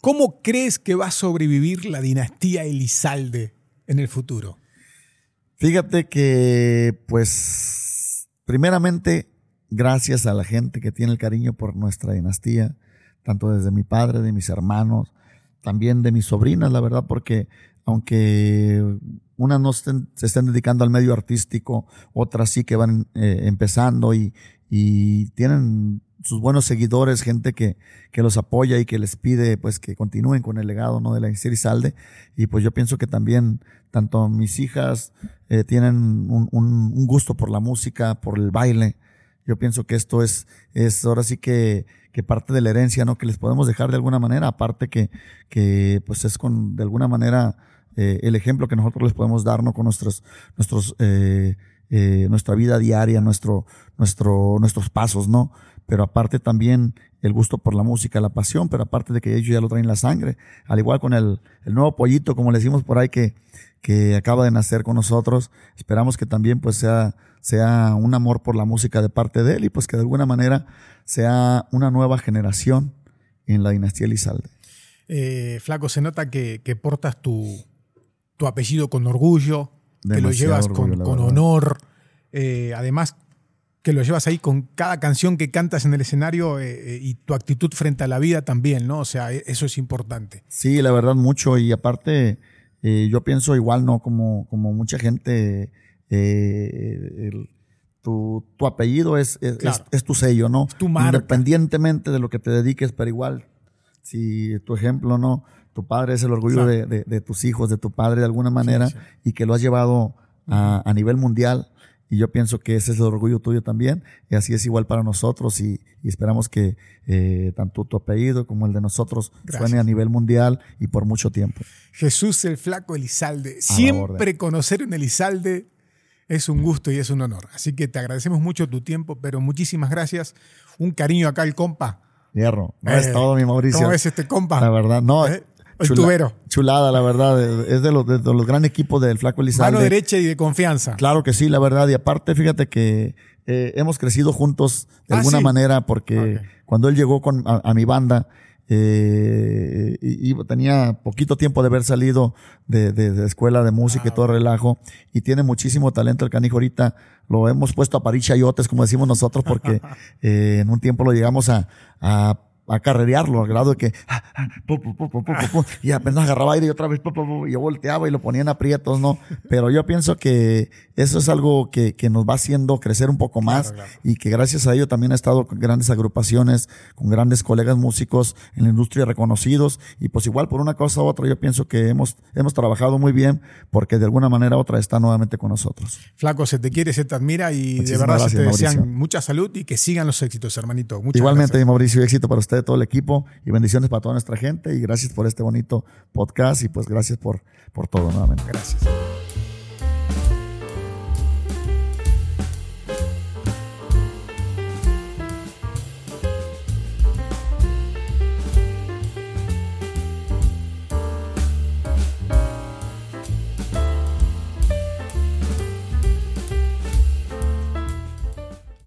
¿cómo crees que va a sobrevivir la dinastía Elizalde en el futuro? Fíjate que, pues, primeramente, gracias a la gente que tiene el cariño por nuestra dinastía, tanto desde mi padre, de mis hermanos, también de mis sobrinas, la verdad, porque aunque unas no se estén dedicando al medio artístico, otras sí que van eh, empezando y, y tienen sus buenos seguidores, gente que, que los apoya y que les pide pues que continúen con el legado ¿no? de la Salde. Y pues yo pienso que también tanto mis hijas eh, tienen un, un, gusto por la música, por el baile. Yo pienso que esto es, es ahora sí que, que parte de la herencia, ¿no? Que les podemos dejar de alguna manera, aparte que, que pues es con, de alguna manera, eh, el ejemplo que nosotros les podemos dar, ¿no? Con nuestros, nuestros, eh, eh, nuestra vida diaria, nuestro, nuestro, nuestros pasos, ¿no? Pero aparte también el gusto por la música, la pasión, pero aparte de que ellos ya lo traen la sangre, al igual con el, el nuevo pollito, como le decimos por ahí, que, que acaba de nacer con nosotros, esperamos que también pues sea, sea un amor por la música de parte de él y pues que de alguna manera sea una nueva generación en la dinastía Elizalde. Eh, Flaco, se nota que, que portas tu, tu apellido con orgullo, que lo llevas con, honor. Eh, además, que lo llevas ahí con cada canción que cantas en el escenario eh, eh, y tu actitud frente a la vida también, ¿no? O sea, e, eso es importante. Sí, la verdad, mucho. Y aparte, yo pienso igual, ¿no? Como, como mucha gente, tu, tu, apellido es, es, tu sello, ¿no? tu marca. Independientemente de lo que te dediques, pero igual, si tu ejemplo, ¿no? tu padre es el orgullo de, de, tus hijos, de tu padre de alguna manera, y que lo has llevado a, a, nivel mundial. Y yo pienso que ese es el orgullo tuyo también, y así es igual para nosotros, y, y esperamos que eh, tanto tu apellido como el de nosotros suene a nivel mundial y por mucho tiempo. Jesús el Flaco Elizalde. Siempre conocer un Elizalde es un gusto y es un honor. Así que te agradecemos mucho tu tiempo, pero muchísimas gracias. Un cariño acá al compa. Hierro. No es eh, todo, mi Mauricio. ¿Cómo es este compa? La verdad, no. ¿Eh? El tubero. Chulada, la verdad. Es de los, de, los grandes equipos del Flaco Elizalde. Mano derecha y de confianza. Claro que sí, la verdad. Y aparte, fíjate que eh, hemos crecido juntos de ah, alguna manera porque cuando él llegó con, a, mi banda, eh, y, tenía poquito tiempo de haber salido de, de, escuela de música y todo relajo, y tiene muchísimo talento el canijo ahorita, lo hemos puesto a parir chayotes, como decimos nosotros, porque eh, en un tiempo lo llegamos a, a a carrerearlo, al grado de que ah, ah, y apenas agarraba aire y otra vez y yo volteaba y lo ponían aprietos, ¿no? Pero yo pienso que eso es algo que, que nos va haciendo crecer un poco más y que gracias a ello también ha estado con grandes agrupaciones, con grandes colegas músicos en la industria reconocidos y pues igual por una cosa u otra yo pienso que hemos, hemos trabajado muy bien porque de alguna manera u otra está nuevamente con nosotros. Flaco, se te quiere, se te admira y de verdad se te desean mucha salud y que sigan los éxitos, hermanito. Muchas Igualmente, Mauricio, éxito para usted todo el equipo y bendiciones para toda nuestra gente y gracias por este bonito podcast y pues gracias por, por todo nuevamente. Gracias.